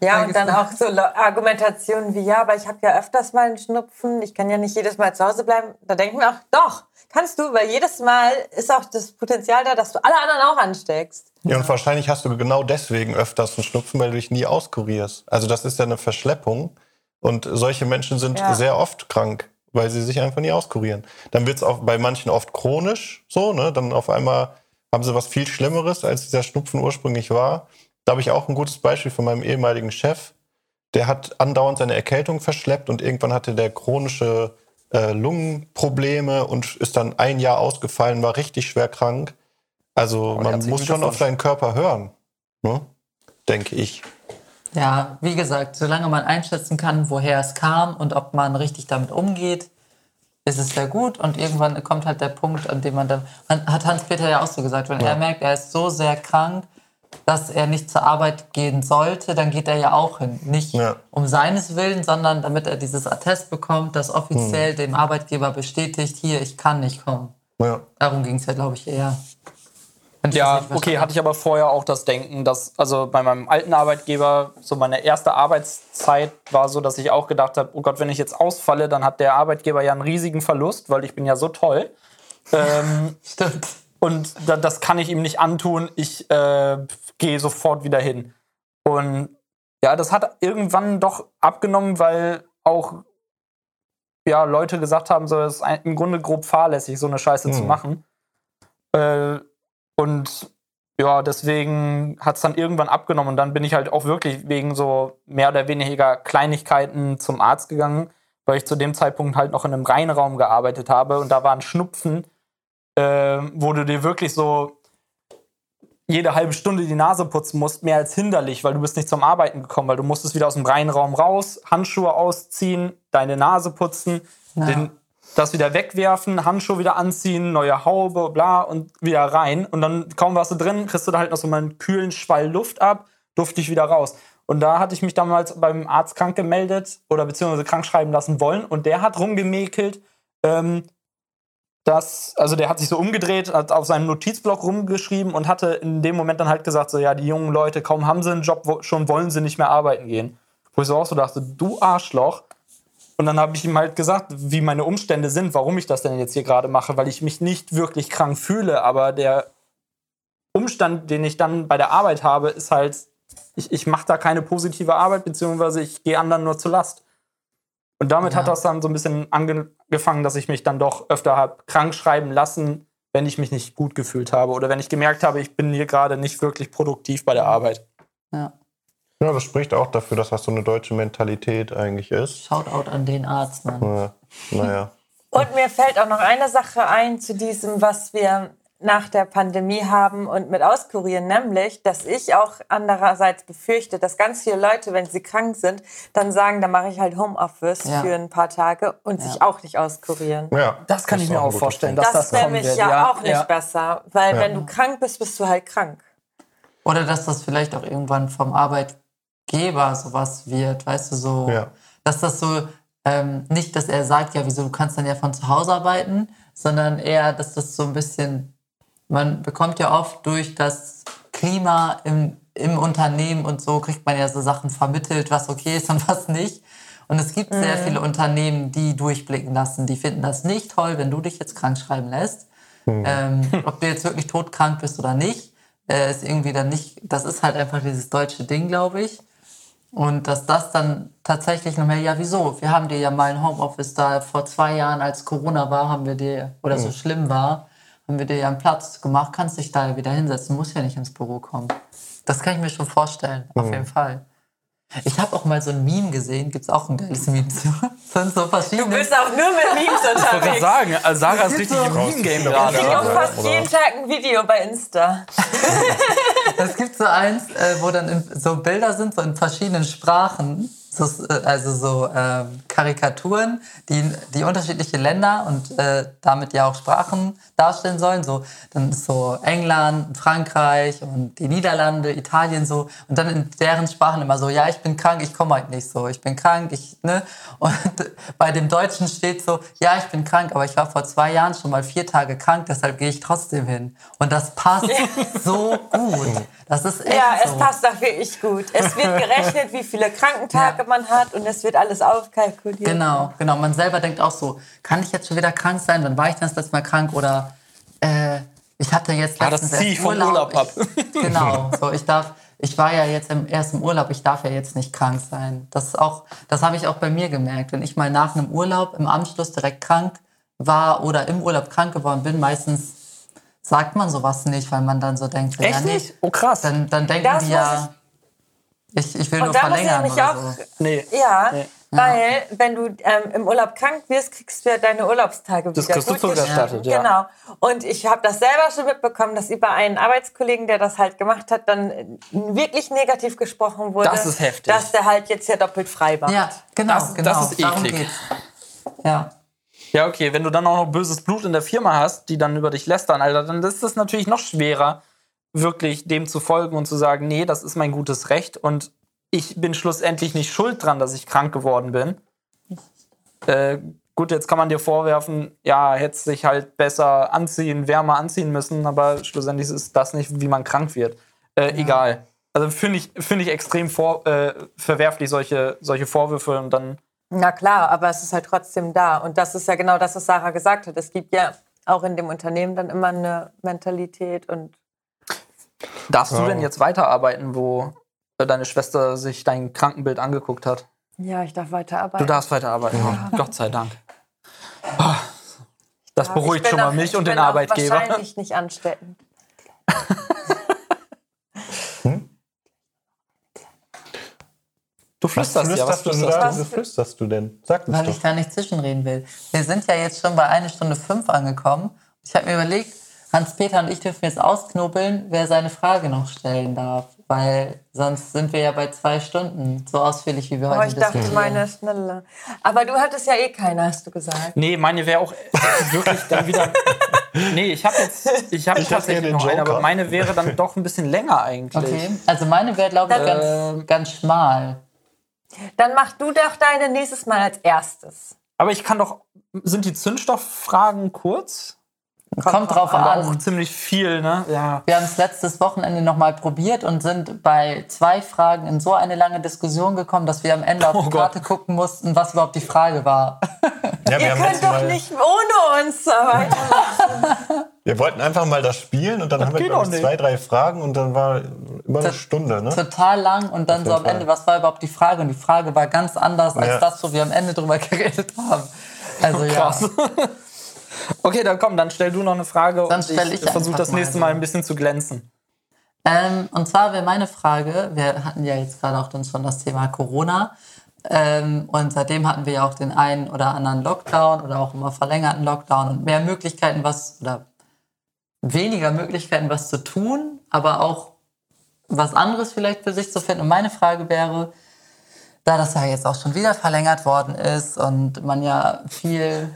Ja, und dann auch so Argumentationen wie, ja, aber ich habe ja öfters mal einen Schnupfen, ich kann ja nicht jedes Mal zu Hause bleiben. Da denken wir auch, doch, kannst du, weil jedes Mal ist auch das Potenzial da, dass du alle anderen auch ansteckst. Ja, und wahrscheinlich hast du genau deswegen öfters einen Schnupfen, weil du dich nie auskurierst. Also das ist ja eine Verschleppung. Und solche Menschen sind Ja. sehr oft krank, weil sie sich einfach nie auskurieren. Dann wird es auch bei manchen oft chronisch so, ne? Dann auf einmal haben sie was viel Schlimmeres, als dieser Schnupfen ursprünglich war. Da habe ich auch ein gutes Beispiel von meinem ehemaligen Chef. Der hat andauernd seine Erkältung verschleppt und irgendwann hatte der chronische äh, Lungenprobleme und ist dann ein Jahr ausgefallen, war richtig schwer krank. Also man herzlichen muss schon auf seinen Körper hören, ne? denke ich. Ja, wie gesagt, solange man einschätzen kann, woher es kam und ob man richtig damit umgeht, ist es sehr gut. Und irgendwann kommt halt der Punkt, an dem man dann. Man, hat Hans-Peter ja auch so gesagt, wenn er merkt, er ist so sehr krank, dass er nicht zur Arbeit gehen sollte, dann geht er ja auch hin. Nicht Ja. um seines Willen, sondern damit er dieses Attest bekommt, das offiziell Hm. dem Arbeitgeber bestätigt, hier, ich kann nicht kommen. Ja. Darum ging es ja, glaube ich, eher. Das Ja, okay, hatte ich aber vorher auch das Denken, dass, also bei meinem alten Arbeitgeber, so meine erste Arbeitszeit war so, dass ich auch gedacht habe, oh Gott, wenn ich jetzt ausfalle, dann hat der Arbeitgeber ja einen riesigen Verlust, weil ich bin ja so toll. Ähm, (laughs) Stimmt. und da, das kann ich ihm nicht antun. Ich äh, gehe sofort wieder hin. Und ja, das hat irgendwann doch abgenommen, weil auch ja, Leute gesagt haben, so, es ist im Grunde grob fahrlässig, so eine Scheiße zu Mhm. machen. Äh, und ja, deswegen hat es dann irgendwann abgenommen. Und dann bin ich halt auch wirklich wegen so mehr oder weniger Kleinigkeiten zum Arzt gegangen, weil ich zu dem Zeitpunkt halt noch in einem Reinraum gearbeitet habe. Und da war ein Schnupfen, äh, wo du dir wirklich so jede halbe Stunde die Nase putzen musst, mehr als hinderlich, weil du bist nicht zum Arbeiten gekommen, weil du musstest wieder aus dem Reinraum raus, Handschuhe ausziehen, deine Nase putzen, den, das wieder wegwerfen, Handschuhe wieder anziehen, neue Haube, bla und wieder rein. Und dann kaum warst du drin, kriegst du da halt noch so mal einen kühlen Schwall Luft ab, durfte ich wieder raus. Und da hatte ich mich damals beim Arzt krank gemeldet oder beziehungsweise krank schreiben lassen wollen und der hat rumgemäkelt, ähm, dass, also der hat sich so umgedreht, hat auf seinem Notizblock rumgeschrieben und hatte in dem Moment dann halt gesagt, so ja, die jungen Leute, kaum haben sie einen Job, schon wollen sie nicht mehr arbeiten gehen. Wo ich so auch so dachte, du Arschloch. Und dann habe ich ihm halt gesagt, wie meine Umstände sind, warum ich das denn jetzt hier gerade mache, weil ich mich nicht wirklich krank fühle, aber der Umstand, den ich dann bei der Arbeit habe, ist halt, ich, ich mache da keine positive Arbeit, beziehungsweise ich gehe anderen nur zur Last. Und damit Ja. hat das dann so ein bisschen angefangen, dass ich mich dann doch öfter habe krank schreiben lassen, wenn ich mich nicht gut gefühlt habe oder wenn ich gemerkt habe, ich bin hier gerade nicht wirklich produktiv bei der Arbeit. Ja. Ja, das spricht auch dafür, dass das so eine deutsche Mentalität eigentlich ist. Shoutout an den Arzt, Mann. Ja, naja. Und mir fällt auch noch eine Sache ein zu diesem, was wir nach der Pandemie haben und mit auskurieren, nämlich, dass ich auch andererseits befürchte, dass ganz viele Leute, wenn sie krank sind, dann sagen, dann mache ich halt Homeoffice Ja. für ein paar Tage und sich auch nicht auskurieren. Ja, Das kann ich ist mir auch vorstellen, dass Das das, wäre kommen nämlich wird. ja, auch nicht ja. besser, weil Ja. wenn du krank bist, bist du halt krank. Oder dass das vielleicht auch irgendwann vom Arbeitgeber sowas wird, weißt du, so. Ja. Dass das so, ähm, nicht, dass er sagt, ja, wieso, du kannst dann ja von zu Hause arbeiten, sondern eher, dass das so ein bisschen, man bekommt ja oft durch das Klima im, im Unternehmen und so, kriegt man ja so Sachen vermittelt, was okay ist und (laughs) was nicht. Und es gibt sehr viele Unternehmen, die durchblicken lassen, die finden das nicht toll, wenn du dich jetzt krank schreiben lässt. Ähm, ob du jetzt wirklich todkrank bist oder nicht, äh, ist irgendwie dann nicht, das ist halt einfach dieses deutsche Ding, glaube ich. Und dass das dann tatsächlich noch mehr, ja, wieso? Wir haben dir ja mal ein Homeoffice da vor zwei Jahren, als Corona war, haben wir dir, oder so schlimm war, haben wir dir ja einen Platz gemacht, kannst dich da ja wieder hinsetzen, musst ja nicht ins Büro kommen. Das kann ich mir schon vorstellen, auf jeden Fall. Ich habe auch mal so ein Meme gesehen, gibt es auch ein geiles Meme zu. Sind (laughs) so Du verschiedene. bist auch nur mit Memes Ich wollte unterwegs. sagen, also Sarah ist richtig im so- Meme-Game Ja. gerade. Ich oder? auch fast Oder- jeden Tag ein Video bei Insta. (laughs) Es gibt so eins, äh, wo dann in, so Bilder sind, so in verschiedenen Sprachen. So, äh, also so ähm, Karikaturen, die, die unterschiedliche Länder und äh, damit ja auch Sprachen darstellen sollen. So, dann ist so England, Frankreich und die Niederlande, Italien so. Und dann in deren Sprachen immer so, ja, ich bin krank, ich komme heute nicht so. Ich bin krank, ich, ne? Und (laughs) bei dem Deutschen steht so, ja, ich bin krank, aber ich war vor zwei Jahren schon mal vier Tage krank, deshalb gehe ich trotzdem hin. Und das passt so gut. Das ist echt Ja, es so. passt auch wirklich gut. Es wird gerechnet, wie viele Krankentage man hat und es wird alles aufkalkuliert. Genau, genau. Man selber denkt auch so, kann ich jetzt schon wieder krank sein? Wann war ich denn das letzte Mal krank? Oder äh, ich hatte jetzt das letztens zieh erst ich vom Urlaub ab. Ich, (laughs) genau, so ich darf, ich war ja jetzt im, erst im Urlaub, ich darf ja jetzt nicht krank sein. Das ist auch, das habe ich auch bei mir gemerkt. Wenn ich mal nach einem Urlaub im Anschluss direkt krank war oder im Urlaub krank geworden bin, meistens sagt man sowas nicht, weil man dann so denkt, so, ja, Echt nee, nicht? Oh krass. dann, dann denken Das die ja, ich, ich will nur Und da muss ich verlängern mich oder auch so. Nee. Ja, Nee. weil wenn du ähm, im Urlaub krank wirst, kriegst du ja deine Urlaubstage Das wieder kriegst du zurückerstattet, ja. Genau. Und ich habe das selber schon mitbekommen, dass über einen Arbeitskollegen, der das halt gemacht hat, dann wirklich negativ gesprochen wurde. Das ist heftig. Dass der halt jetzt ja doppelt frei war. Ja, genau, Das- das genau. ist Darum eklig. geht's. Ja. Ja, okay, wenn du dann auch noch böses Blut in der Firma hast, die dann über dich lästern, Alter, dann ist es natürlich noch schwerer, wirklich dem zu folgen und zu sagen, nee, das ist mein gutes Recht und ich bin schlussendlich nicht schuld dran, dass ich krank geworden bin. Äh, gut, jetzt kann man dir vorwerfen, ja, hättest dich halt besser anziehen, wärmer anziehen müssen, aber schlussendlich ist das nicht, wie man krank wird. Äh, Egal. Also finde ich, find ich extrem vor, äh, verwerflich, solche, solche Vorwürfe und dann Na klar, aber es ist halt trotzdem da. Und das ist ja genau das, was Sarah gesagt hat. Es gibt ja auch in dem Unternehmen dann immer eine Mentalität und Darfst du Ja. denn jetzt weiterarbeiten, wo äh, deine Schwester sich dein Krankenbild angeguckt hat? ja, ich darf weiterarbeiten. Du darfst weiterarbeiten. (laughs) Gott sei Dank. (laughs) Das Ja, beruhigt ich schon mal mich ich und den Arbeitgeber. Wahrscheinlich nicht ansteckend. (laughs) Du flüsterst ja, was flüsterst, du flüsterst du? Wieso flüsterst du denn? Sag uns Weil doch. ich da nicht zwischenreden will. Wir sind ja jetzt schon bei einer Stunde fünf angekommen. Ich habe mir überlegt, Hans-Peter und ich dürfen jetzt ausknobeln, wer seine Frage noch stellen darf. Weil sonst sind wir ja bei zwei Stunden, so ausführlich wie wir Aber heute Oh, ich dachte, meine ist schneller. Aber du hattest ja eh keine, hast du gesagt. Nee, meine wäre auch äh, wirklich dann wieder. (laughs) Nee, ich habe jetzt. Ich hätte tatsächlich noch eine, aber meine wäre dann doch ein bisschen länger eigentlich. Okay, also meine wäre, glaube ich, ganz, ganz schmal. Dann mach du doch deine nächstes Mal als erstes. Aber ich kann doch. Sind die Zündstofffragen kurz? Kommt drauf Aber an. auch ziemlich viel, ne? Ja. Wir haben es letztes Wochenende nochmal probiert und sind bei zwei Fragen in so eine lange Diskussion gekommen, dass wir am Ende auf Oh die Gott. Karte gucken mussten, was überhaupt die Frage war. (laughs) Ja, wir, Ihr haben könnt doch mal, nicht ohne uns weiter. wir wollten einfach mal das spielen und dann haben wir geht glaub doch ich, zwei, drei Fragen und dann war über eine Das- Stunde. Ne? Total lang und dann so am Fall. Ende, was war überhaupt die Frage? Und die Frage war ganz anders als Ja. das, wo wir am Ende drüber (laughs) geredet haben. Also ja. Krass. Okay, dann komm, dann stell du noch eine Frage Dann und ich, ich versuche das nächste. Mal ein bisschen zu glänzen. Ähm, und zwar wäre meine Frage, wir hatten ja jetzt gerade auch dann schon das Thema Corona. Ähm, und seitdem hatten wir ja auch den einen oder anderen Lockdown oder auch immer verlängerten Lockdown und mehr Möglichkeiten, was oder weniger Möglichkeiten, was zu tun, aber auch was anderes vielleicht für sich zu finden. Und meine Frage wäre, da das ja jetzt auch schon wieder verlängert worden ist und man ja viel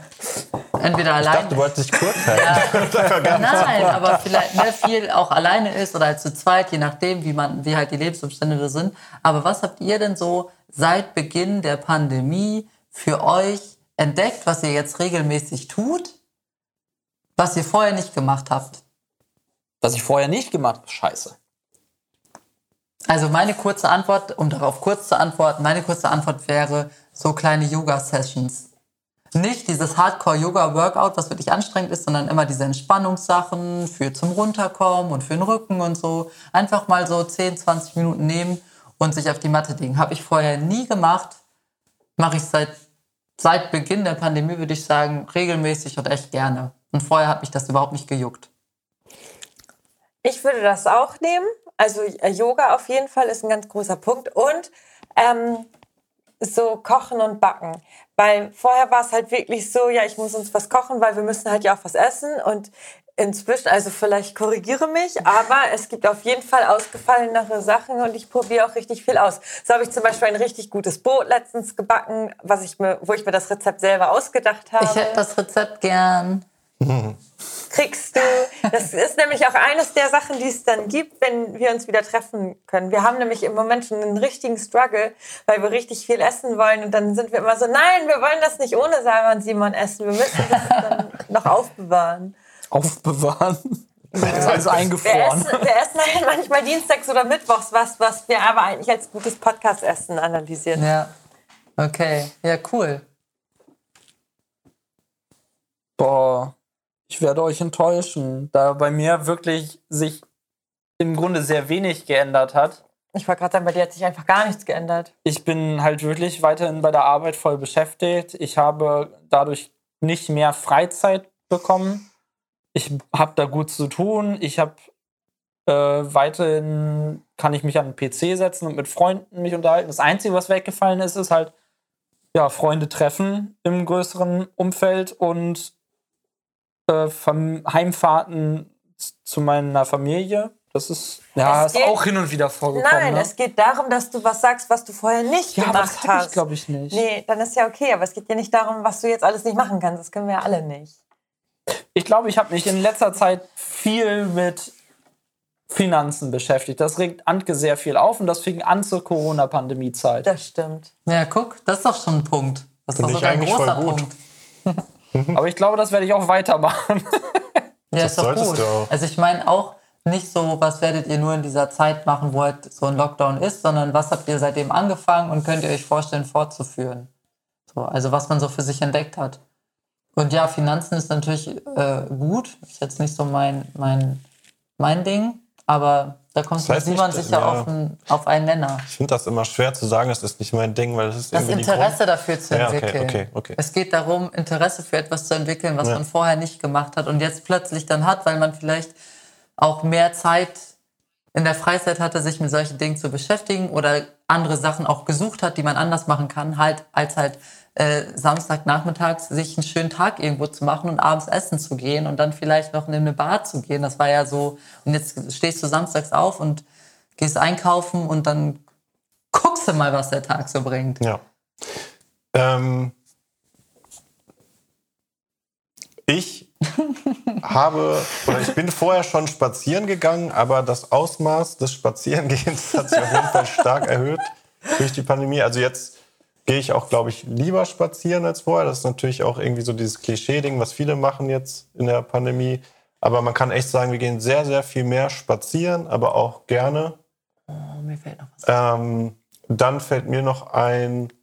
entweder Ich allein dachte, du wolltest dich kurz halten. (laughs) Nein, aber vielleicht ne, viel auch alleine ist oder halt zu zweit, je nachdem, wie man, wie halt die Lebensumstände da sind. Aber was habt ihr denn so seit Beginn der Pandemie für euch entdeckt, was ihr jetzt regelmäßig tut, was ihr vorher nicht gemacht habt? Was ich vorher nicht gemacht habe, scheiße. Also meine kurze Antwort, um darauf kurz zu antworten, meine kurze Antwort wäre so kleine Yoga-Sessions. Nicht dieses Hardcore-Yoga-Workout, was wirklich anstrengend ist, sondern immer diese Entspannungssachen für zum Runterkommen und für den Rücken und so. Einfach mal so 10, 20 Minuten nehmen und sich auf die Matte legen. Habe ich vorher nie gemacht. Mache ich seit, seit Beginn der Pandemie, würde ich sagen, regelmäßig und echt gerne. Und vorher hat mich das überhaupt nicht gejuckt. Ich würde das auch nehmen. Also äh, Yoga auf jeden Fall ist ein ganz großer Punkt. Und ähm, so kochen und backen. Weil vorher war es halt wirklich so, ja, ich muss uns was kochen, weil wir müssen halt ja auch was essen. Und inzwischen, also vielleicht korrigiere mich, aber es gibt auf jeden Fall ausgefallenere Sachen und ich probiere auch richtig viel aus. So habe ich zum Beispiel ein richtig gutes Brot letztens gebacken, was ich mir, wo ich mir das Rezept selber ausgedacht habe. Ich hätte das Rezept gern. Kriegst du. Das ist nämlich auch eines der Sachen, die es dann gibt, wenn wir uns wieder treffen können. Wir haben nämlich im Moment schon einen richtigen Struggle, weil wir richtig viel essen wollen und dann sind wir immer so, nein, wir wollen das nicht ohne Sarah und Simon essen. Wir müssen das dann (laughs) noch aufbewahren. Aufbewahren. Das ist alles Wir eingefroren. essen, wir essen halt manchmal dienstags oder mittwochs was, was wir aber eigentlich als gutes Podcast-Essen analysieren. Ja. Okay. Ja, cool. Boah, ich werde euch enttäuschen, da bei mir wirklich sich im Grunde sehr wenig geändert hat. Ich wollte gerade sagen, bei dir hat sich einfach gar nichts geändert. Ich bin halt wirklich weiterhin bei der Arbeit voll beschäftigt. Ich habe dadurch nicht mehr Freizeit bekommen. Ich habe da gut zu tun. Ich habe äh, weiterhin kann ich mich an den PC setzen und mit Freunden mich unterhalten. Das Einzige, was weggefallen ist, ist halt ja Freunde treffen im größeren Umfeld und äh, Heimfahrten zu meiner Familie. Das ist ja Es ist geht- auch hin und wieder vorgekommen. Nein, ne? es geht darum, dass du was sagst, was du vorher nicht ja, aber gemacht das habe hast. ich glaube ich nicht. Nee, dann ist ja okay, aber es geht ja nicht darum, was du jetzt alles nicht machen kannst. Das können wir ja alle nicht. Ich glaube, ich habe mich in letzter Zeit viel mit Finanzen beschäftigt. Das regt Antke sehr viel auf und das fing an zur Corona-Pandemie-Zeit. Das stimmt. Ja, guck, das ist doch schon ein Punkt. Das ist doch sogar ein eigentlich voll großer gut. Punkt. (laughs) Aber ich glaube, das werde ich auch weitermachen. (laughs) Ja, Das ist doch solltest gut. du auch. Also ich meine auch nicht so, was werdet ihr nur in dieser Zeit machen, wo halt so ein Lockdown ist, sondern was habt ihr seitdem angefangen und könnt ihr euch vorstellen, fortzuführen. So, also was man so für sich entdeckt hat. Und ja, Finanzen ist natürlich äh, gut. Ist jetzt nicht so mein, mein, mein Ding, aber da kommt Das heißt Simon nicht, sicher ja. auf, einen, auf einen Nenner. Ich finde das immer schwer zu sagen, das ist nicht mein Ding, weil das ist Das Interesse dafür zu Ja, okay, entwickeln. okay, okay. Es geht darum, Interesse für etwas zu entwickeln, was Ja. man vorher nicht gemacht hat und jetzt plötzlich dann hat, weil man vielleicht auch mehr Zeit in der Freizeit hatte, sich mit solchen Dingen zu beschäftigen oder andere Sachen auch gesucht hat, die man anders machen kann, halt als halt äh, Samstagnachmittags sich einen schönen Tag irgendwo zu machen und abends essen zu gehen und dann vielleicht noch in eine Bar zu gehen. Das war ja so. Und jetzt stehst du samstags auf und gehst einkaufen und dann guckst du mal, was der Tag so bringt. Ja. Ähm, ich (laughs) habe, oder ich bin vorher schon spazieren gegangen, aber das Ausmaß des Spazierengehens hat sich auf jeden Fall stark erhöht durch die Pandemie. Also jetzt gehe ich auch, glaube ich, lieber spazieren als vorher. Das ist natürlich auch irgendwie so dieses Klischee-Ding, was viele machen jetzt in der Pandemie. Aber man kann echt sagen, wir gehen sehr, sehr viel mehr spazieren, aber auch gerne. Oh, mir fällt noch was. Ähm, dann fällt mir noch ein,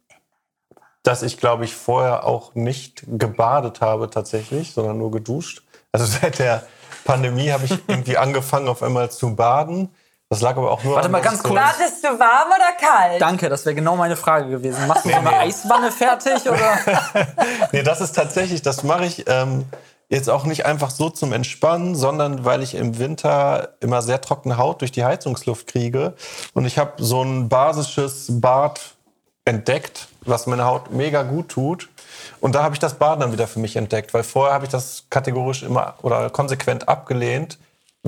dass ich, glaube ich, vorher auch nicht gebadet habe tatsächlich, sondern nur geduscht. Also (laughs) seit der Pandemie habe ich irgendwie angefangen, auf einmal zu baden. Das lag aber auch nur Warte mal, ganz kurz. Badest du warm oder kalt? Danke, das wäre genau meine Frage gewesen. Machst du so eine Eiswanne fertig oder? (laughs) Nee, das ist tatsächlich, das mache ich ähm, jetzt auch nicht einfach so zum Entspannen, sondern weil ich im Winter immer sehr trockene Haut durch die Heizungsluft kriege. Und ich habe so ein basisches Bad entdeckt, was meine Haut mega gut tut. Und da habe ich das Baden dann wieder für mich entdeckt, weil vorher habe ich das kategorisch immer oder konsequent abgelehnt,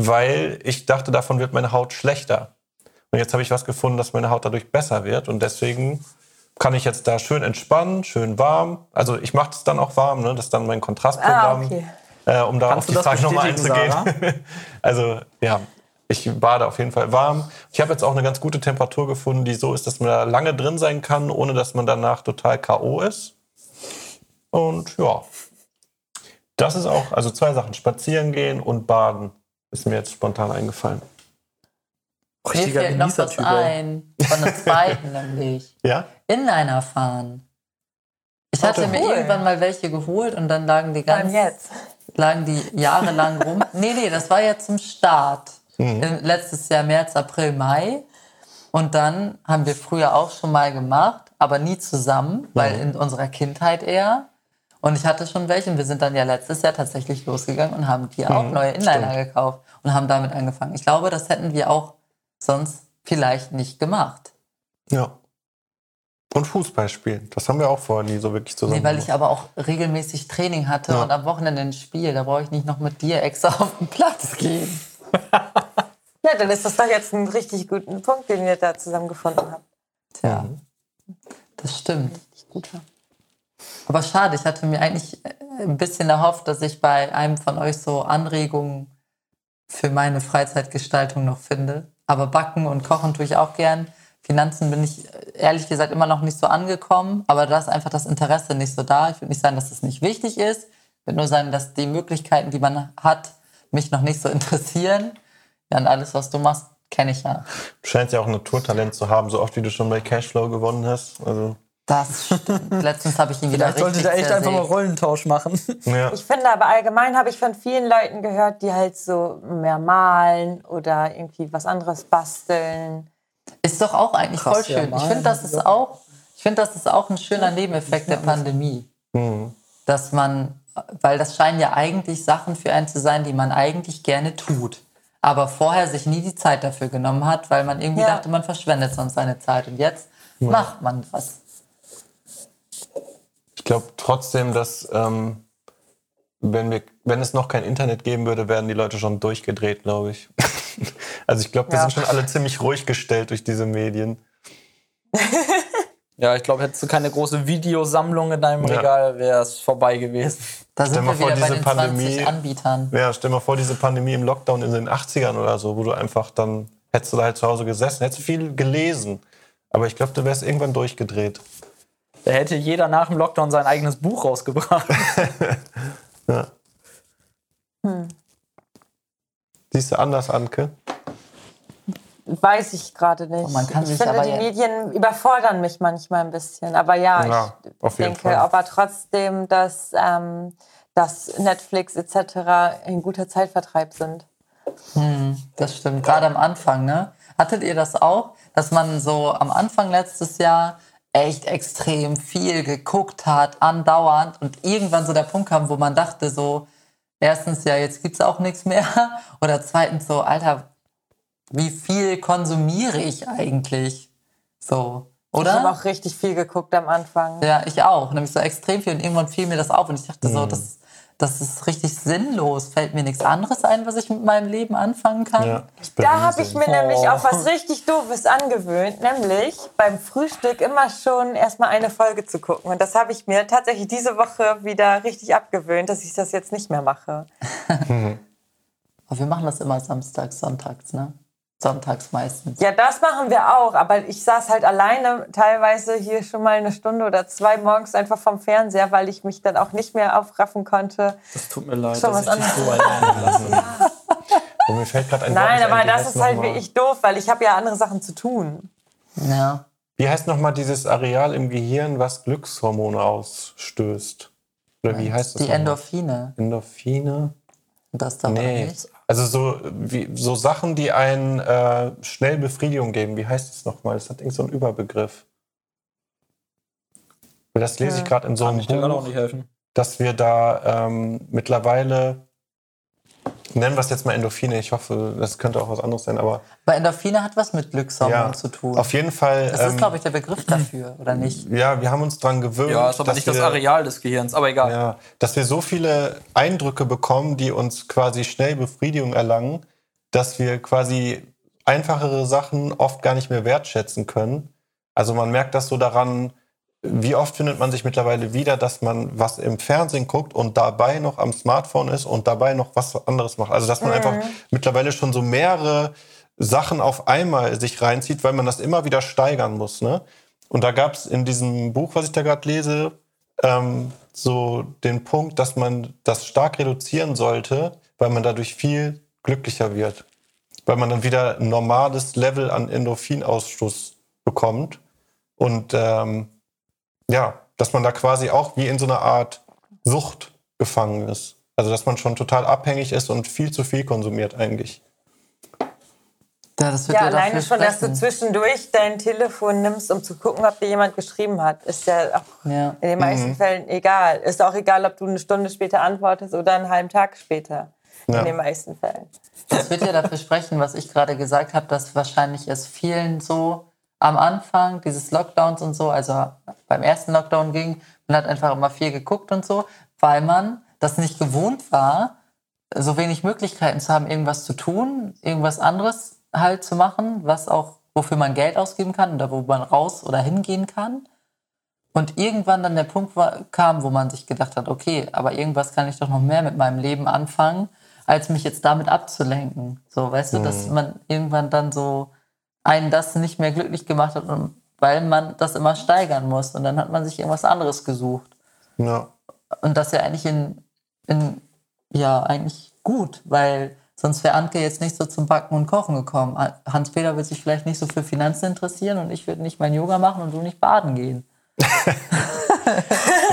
weil ich dachte, davon wird meine Haut schlechter. Und jetzt habe ich was gefunden, dass meine Haut dadurch besser wird. Und deswegen kann ich jetzt da schön entspannen, schön warm. Also ich mache es dann auch warm, ne? das ist dann mein Kontrastprogramm, Ah, okay. äh, um da Kannst auf die Frage nochmal einzugehen. (laughs) also ja, ich bade auf jeden Fall warm. Ich habe jetzt auch eine ganz gute Temperatur gefunden, die so ist, dass man da lange drin sein kann, ohne dass man danach total K.O. ist. Und ja, das ist auch, also zwei Sachen, spazieren gehen und baden, ist mir jetzt spontan eingefallen. Mir Richtiger fällt noch was ein. Von der zweiten (laughs) nämlich. Ja? Inliner fahren. Ich hatte mir Cool. irgendwann mal welche geholt und dann lagen die ganz jetzt. lagen die jahrelang (laughs) rum. Nee, nee, das war ja zum Start. Im- Letztes Jahr März, April, Mai. Und dann haben wir früher auch schon mal gemacht, aber nie zusammen, weil in unserer Kindheit eher. Und ich hatte schon welche und wir sind dann ja letztes Jahr tatsächlich losgegangen und haben die auch neue Inliner gekauft und haben damit angefangen. Ich glaube, das hätten wir auch sonst vielleicht nicht gemacht. Ja. Und Fußball spielen. Das haben wir auch vorher nie so wirklich zusammen Nee, weil ich gemacht. aber auch regelmäßig Training hatte Ja. und am Wochenende ein Spiel. Da brauche ich nicht noch mit dir extra (laughs) auf den Platz gehen. (laughs) Ja, dann ist das doch jetzt ein richtig guter Punkt, den ihr da zusammengefunden habt. Tja, das stimmt. Aber schade, ich hatte mir eigentlich äh, ein bisschen erhofft, dass ich bei einem von euch so Anregungen für meine Freizeitgestaltung noch finde. Aber backen und kochen tue ich auch gern. Finanzen bin ich äh, ehrlich gesagt immer noch nicht so angekommen, aber da ist einfach das Interesse nicht so da. Ich würde nicht sagen, dass es nicht wichtig ist. Ich würde nur sagen, dass die Möglichkeiten, die man hat, mich noch nicht so (laughs) interessieren. Ja, und alles, was du machst, kenne ich ja. Du scheinst ja auch ein Naturtalent zu haben, so oft wie du schon bei Cashflow gewonnen hast. Also, Das stimmt. Letztens habe ich ihn wieder Vielleicht sollte da echt einfach mal. Rollentausch machen. ja. Ich finde aber allgemein habe ich von vielen Leuten gehört, die halt so mehr malen oder irgendwie was anderes basteln. Ist doch auch eigentlich Krass, voll ja, schön. ich malen, finde, das ist ja. auch, ich finde, das ist auch ein schöner Nebeneffekt der Pandemie. Mhm. Dass man, weil das scheinen ja eigentlich Sachen für einen zu sein, die man eigentlich gerne tut. Aber vorher sich nie die Zeit dafür genommen hat, weil man irgendwie Ja. dachte, man verschwendet sonst seine Zeit. Und jetzt macht man was. Ich glaube trotzdem, dass ähm, wenn, wir, wenn es noch kein Internet geben würde, wären die Leute schon durchgedreht, glaube ich. (laughs) also ich glaube, wir Ja. sind schon alle ziemlich ruhig gestellt durch diese Medien. (laughs) Ja, ich glaube, hättest du keine große Videosammlung in deinem Ja. Regal, wäre es vorbei gewesen. Da sind Stell mal wir vor, wieder bei diese den Pandemie- 20 Anbietern. Ja, stell mal vor, diese Pandemie im Lockdown in den 80ern oder so, wo du einfach dann, hättest du da halt zu Hause gesessen, hättest du viel gelesen. Aber ich glaube, du wärst irgendwann durchgedreht. Da hätte jeder nach dem Lockdown sein eigenes Buch rausgebracht. (laughs) Ja. Siehst du anders, Anke? Weiß ich gerade nicht. Oh, man kann ich sich finde, aber die ja- Medien überfordern mich manchmal ein bisschen. Aber ja, Ja, ich auf jeden denke Fall. aber trotzdem, dass, ähm, dass Netflix etc. ein guter Zeitvertreib sind. Das stimmt, gerade am Anfang, ne? Hattet ihr das auch, dass man so am Anfang letztes Jahr echt extrem viel geguckt hat, andauernd und irgendwann so der Punkt kam, wo man dachte so, erstens, ja, jetzt gibt's auch nichts mehr (laughs) oder zweitens so, Alter, wie viel konsumiere ich eigentlich? So, Ich oder? habe auch richtig viel geguckt am Anfang. Ja, ich auch. Nämlich so extrem viel. Und irgendwann fiel mir das auf. Und ich dachte Mhm. so, das, das ist richtig sinnlos. Fällt mir nichts anderes ein, was ich mit meinem Leben anfangen kann? Ja, Da habe ich mir Oh. nämlich auch was richtig Doofes angewöhnt, nämlich beim Frühstück immer schon erstmal eine Folge zu gucken. Und das habe ich mir tatsächlich diese Woche wieder richtig abgewöhnt, dass ich das jetzt nicht mehr mache. (laughs) Aber wir machen das immer samstags, sonntags, ne? Sonntags meistens. Ja, das machen wir auch, aber ich saß halt alleine teilweise hier schon mal eine Stunde oder zwei morgens einfach vom Fernseher, weil ich mich dann auch nicht mehr aufraffen konnte. Das tut mir leid, Schon dass was ich dich so alleine (laughs) lasse. Und mir fällt gerade ein Nein, Wort aber das ist halt mal- wirklich doof, weil ich habe ja andere Sachen zu tun. Ja. Wie heißt nochmal dieses Areal im Gehirn, was Glückshormone ausstößt? Oder wie heißt das? Die? Endorphine. Endorphine? Das da Nee. nicht. Also so, wie, so Sachen, die einen äh, schnell Befriedigung geben. Wie heißt das nochmal? Das hat irgend so einen Überbegriff. Das lese ich gerade in so einem Kann ich dir gerade auch Buch, nicht helfen. dass wir da ähm, mittlerweile, nennen wir es jetzt mal Endorphine, ich hoffe, das könnte auch was anderes sein, aber Weil Endorphine hat was mit Glückshormonen ja, zu tun. auf jeden Fall. das ist, ähm, glaube ich, der Begriff dafür, oder nicht? ja, wir haben uns dran gewöhnt. Ja, ist aber nicht das wir- Areal des Gehirns, aber egal. Ja, dass wir so viele Eindrücke bekommen, die uns quasi schnell Befriedigung erlangen, dass wir quasi einfachere Sachen oft gar nicht mehr wertschätzen können. Also man merkt das so daran, wie oft findet man sich mittlerweile wieder, dass man was im Fernsehen guckt und dabei noch am Smartphone ist und dabei noch was anderes macht. Also dass man einfach mittlerweile schon so mehrere Sachen auf einmal sich reinzieht, weil man das immer wieder steigern muss. Ne? Und da gab es in diesem Buch, was ich da gerade lese, ähm, so den Punkt, dass man das stark reduzieren sollte, weil man dadurch viel glücklicher wird. Weil man dann wieder ein normales Level an Endorphinausstoß bekommt. Und ähm, ja, dass man da quasi auch wie in so einer Art Sucht gefangen ist. Also dass man schon total abhängig ist und viel zu viel konsumiert eigentlich. Ja, das wird Ja, ja dafür alleine schon, dass du sprechen. zwischendurch dein Telefon nimmst, um zu gucken, ob dir jemand geschrieben hat. Ist ja auch Ja. in den meisten Fällen egal. Ist auch egal, ob du eine Stunde später antwortest oder einen halben Tag später. Ja. In den meisten Fällen. Das wird ja dafür sprechen, was ich gerade gesagt habe, dass wahrscheinlich es vielen so am Anfang dieses Lockdowns und so, also beim ersten Lockdown ging, man hat einfach immer viel geguckt und so, weil man das nicht gewohnt war, so wenig Möglichkeiten zu haben, irgendwas zu tun, irgendwas anderes halt zu machen, was auch, wofür man Geld ausgeben kann oder wo man raus oder hingehen kann. Und irgendwann dann der Punkt war, kam, wo man sich gedacht hat, okay, aber irgendwas kann ich doch noch mehr mit meinem Leben anfangen, als mich jetzt damit abzulenken. So, weißt du, dass man irgendwann dann so einen das nicht mehr glücklich gemacht hat, und, weil man das immer steigern muss. Und dann hat man sich irgendwas anderes gesucht. Ja. Und das ja eigentlich in, in ja, eigentlich gut, weil sonst wäre Anke jetzt nicht so zum Backen und Kochen gekommen. Hans-Peter wird sich vielleicht nicht so für Finanzen interessieren und ich würde nicht mein Yoga machen und du nicht baden gehen. (laughs)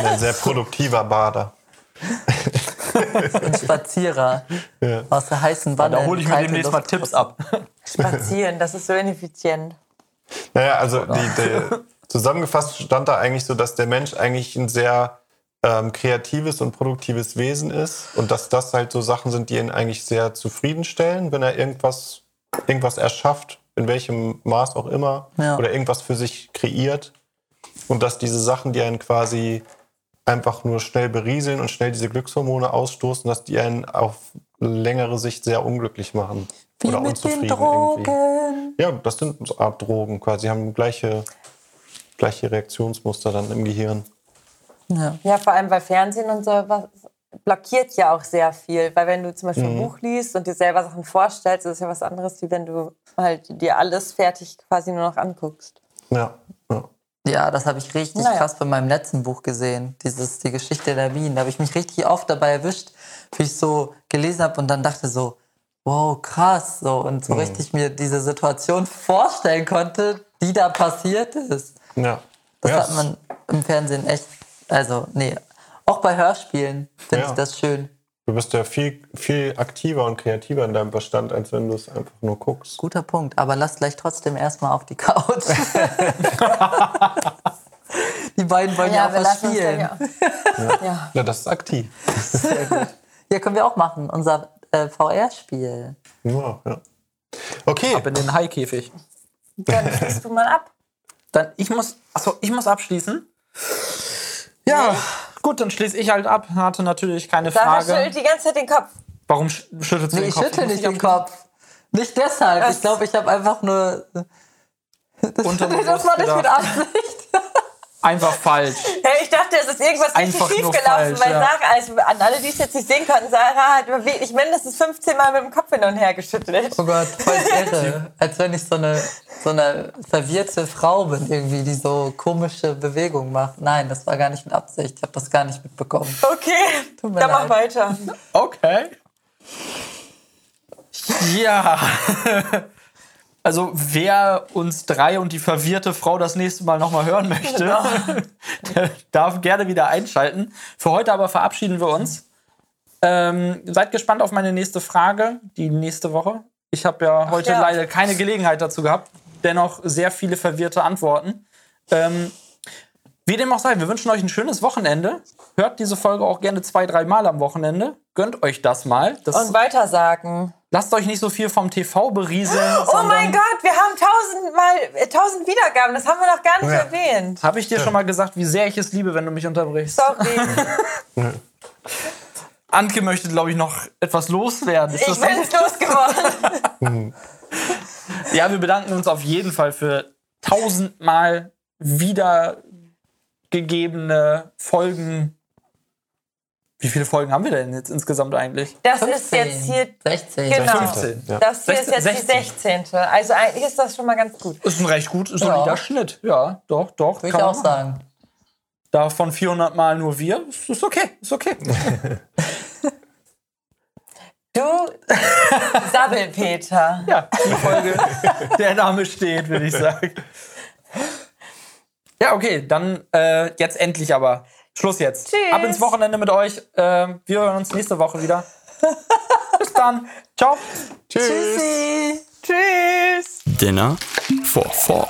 Ein sehr produktiver Bader. (laughs) Ein Spazierer aus der heißen Wanne. Da hole ich mir demnächst mal. Tipps ab. Spazieren, das ist so ineffizient. Naja, also die, der, zusammengefasst stand da eigentlich so, dass der Mensch eigentlich ein sehr ähm, kreatives und produktives Wesen ist und dass das halt so Sachen sind, die ihn eigentlich sehr zufriedenstellen, wenn er irgendwas, irgendwas erschafft, in welchem Maß auch immer, Ja. oder irgendwas für sich kreiert. Und dass diese Sachen, die einen quasi einfach nur schnell berieseln und schnell diese Glückshormone ausstoßen, dass die einen auf längere Sicht sehr unglücklich machen. Wie oder mit unzufrieden den irgendwie. Drogen. Ja, das sind so eine Art Drogen quasi. haben gleiche, gleiche Reaktionsmuster dann im Gehirn. Ja. Ja, vor allem, weil Fernsehen und so was blockiert ja auch sehr viel. Weil wenn du zum Beispiel Mhm. ein Buch liest und dir selber Sachen vorstellst, ist es ja was anderes, wie wenn du halt dir alles fertig quasi nur noch anguckst. Ja, ja. Das habe ich richtig Naja. krass bei meinem letzten Buch gesehen. Dieses, die Geschichte der Bienen. Da habe ich mich richtig oft dabei erwischt, wie ich so gelesen habe und dann dachte so, wow, krass. So, und so richtig mir diese Situation vorstellen konnte, die da passiert ist. ja. Das ja, hat man im Fernsehen echt, also, nee. Auch bei Hörspielen finde Ja. ich das schön. Du bist ja viel, viel aktiver und kreativer in deinem Verstand, als wenn du es einfach nur guckst. Guter Punkt. Aber lass gleich trotzdem erstmal auf die Couch. (laughs) die beiden wollen ja, auch was spielen. ja. ja. Ja, das ist aktiv. Ja, können wir auch machen. Unser äh, VR-Spiel. Ja, ja. Okay, Ab in den Haikäfig. Dann schließt du mal ab. Dann, ich muss, achso, ich muss abschließen. Ja, gut, dann schließe ich halt ab. Hatte natürlich keine Sarah Frage. schüttelt die ganze Zeit den Kopf. Warum sch- schüttelst du Nee, den ich Kopf? schüttel muss nicht den? Kopf. Nicht deshalb. Was? Ich glaube, ich habe einfach nur. (laughs) Das, das war nicht mit. Absicht. (laughs) Einfach falsch. (laughs) Hey, ich dachte, es ist irgendwas richtig Einfach schief gelaufen, falsch, weil ja. Sarah, also an alle, die es jetzt nicht sehen konnten, Sarah hat wirklich mindestens 15 Mal mit dem Kopf hin und her geschüttelt. Oh Gott, voll (laughs) irre. Als wenn ich so eine, so eine verwirrte Frau bin, irgendwie, die so komische Bewegungen macht. Nein, das war gar nicht mit Absicht. Ich habe das gar nicht mitbekommen. Okay, Tut mir dann mach leid. weiter. Okay. Ja. (laughs) Also wer uns drei und die verwirrte Frau das nächste Mal nochmal hören möchte, (laughs) der darf gerne wieder einschalten. Für heute aber verabschieden wir uns. Ähm, seid gespannt auf meine nächste Frage, die nächste Woche. Ich habe ja heute ja. leider keine Gelegenheit dazu gehabt. Dennoch sehr viele verwirrte Antworten. Ähm, wie dem auch sei, wir wünschen euch ein schönes Wochenende. Hört diese Folge auch gerne zwei, drei Mal am Wochenende. Gönnt euch das mal. Das Und weitersagen. Lasst euch nicht so viel vom TV berieseln. Oh mein Gott, wir haben tausendmal, äh, tausend Wiedergaben. Das haben wir noch gar nicht Ja. erwähnt. Habe ich dir schon mal gesagt, wie sehr ich es liebe, wenn du mich unterbrichst? Sorry. (laughs) Anke möchte, glaube ich, noch etwas loswerden. Ist Ich bin losgeworden. (laughs) Ja, wir bedanken uns auf jeden Fall für tausendmal wiedergegebene Folgen. Wie viele Folgen haben wir denn jetzt insgesamt eigentlich? Das ist 15, jetzt hier. 16. Genau. 15. Ja. Das hier ist jetzt 16. die 16. Also eigentlich ist das schon mal ganz gut. Ist ein recht gut, solider Ja. Schnitt. Ja, doch, doch. Würde ich auch machen. sagen. Davon 400 Mal nur wir. Ist, ist okay, ist okay. (laughs) Du, Sabbelpeter. Ja, die Folge, der Name steht, würde ich sagen. Ja, okay, dann äh, jetzt endlich aber. Schluss jetzt. Tschüss. Ab ins Wochenende mit euch. Äh, wir hören uns nächste Woche wieder. (laughs) Bis dann. Ciao. Tschüss. Tschüssi. Tschüss. Dinner for Four.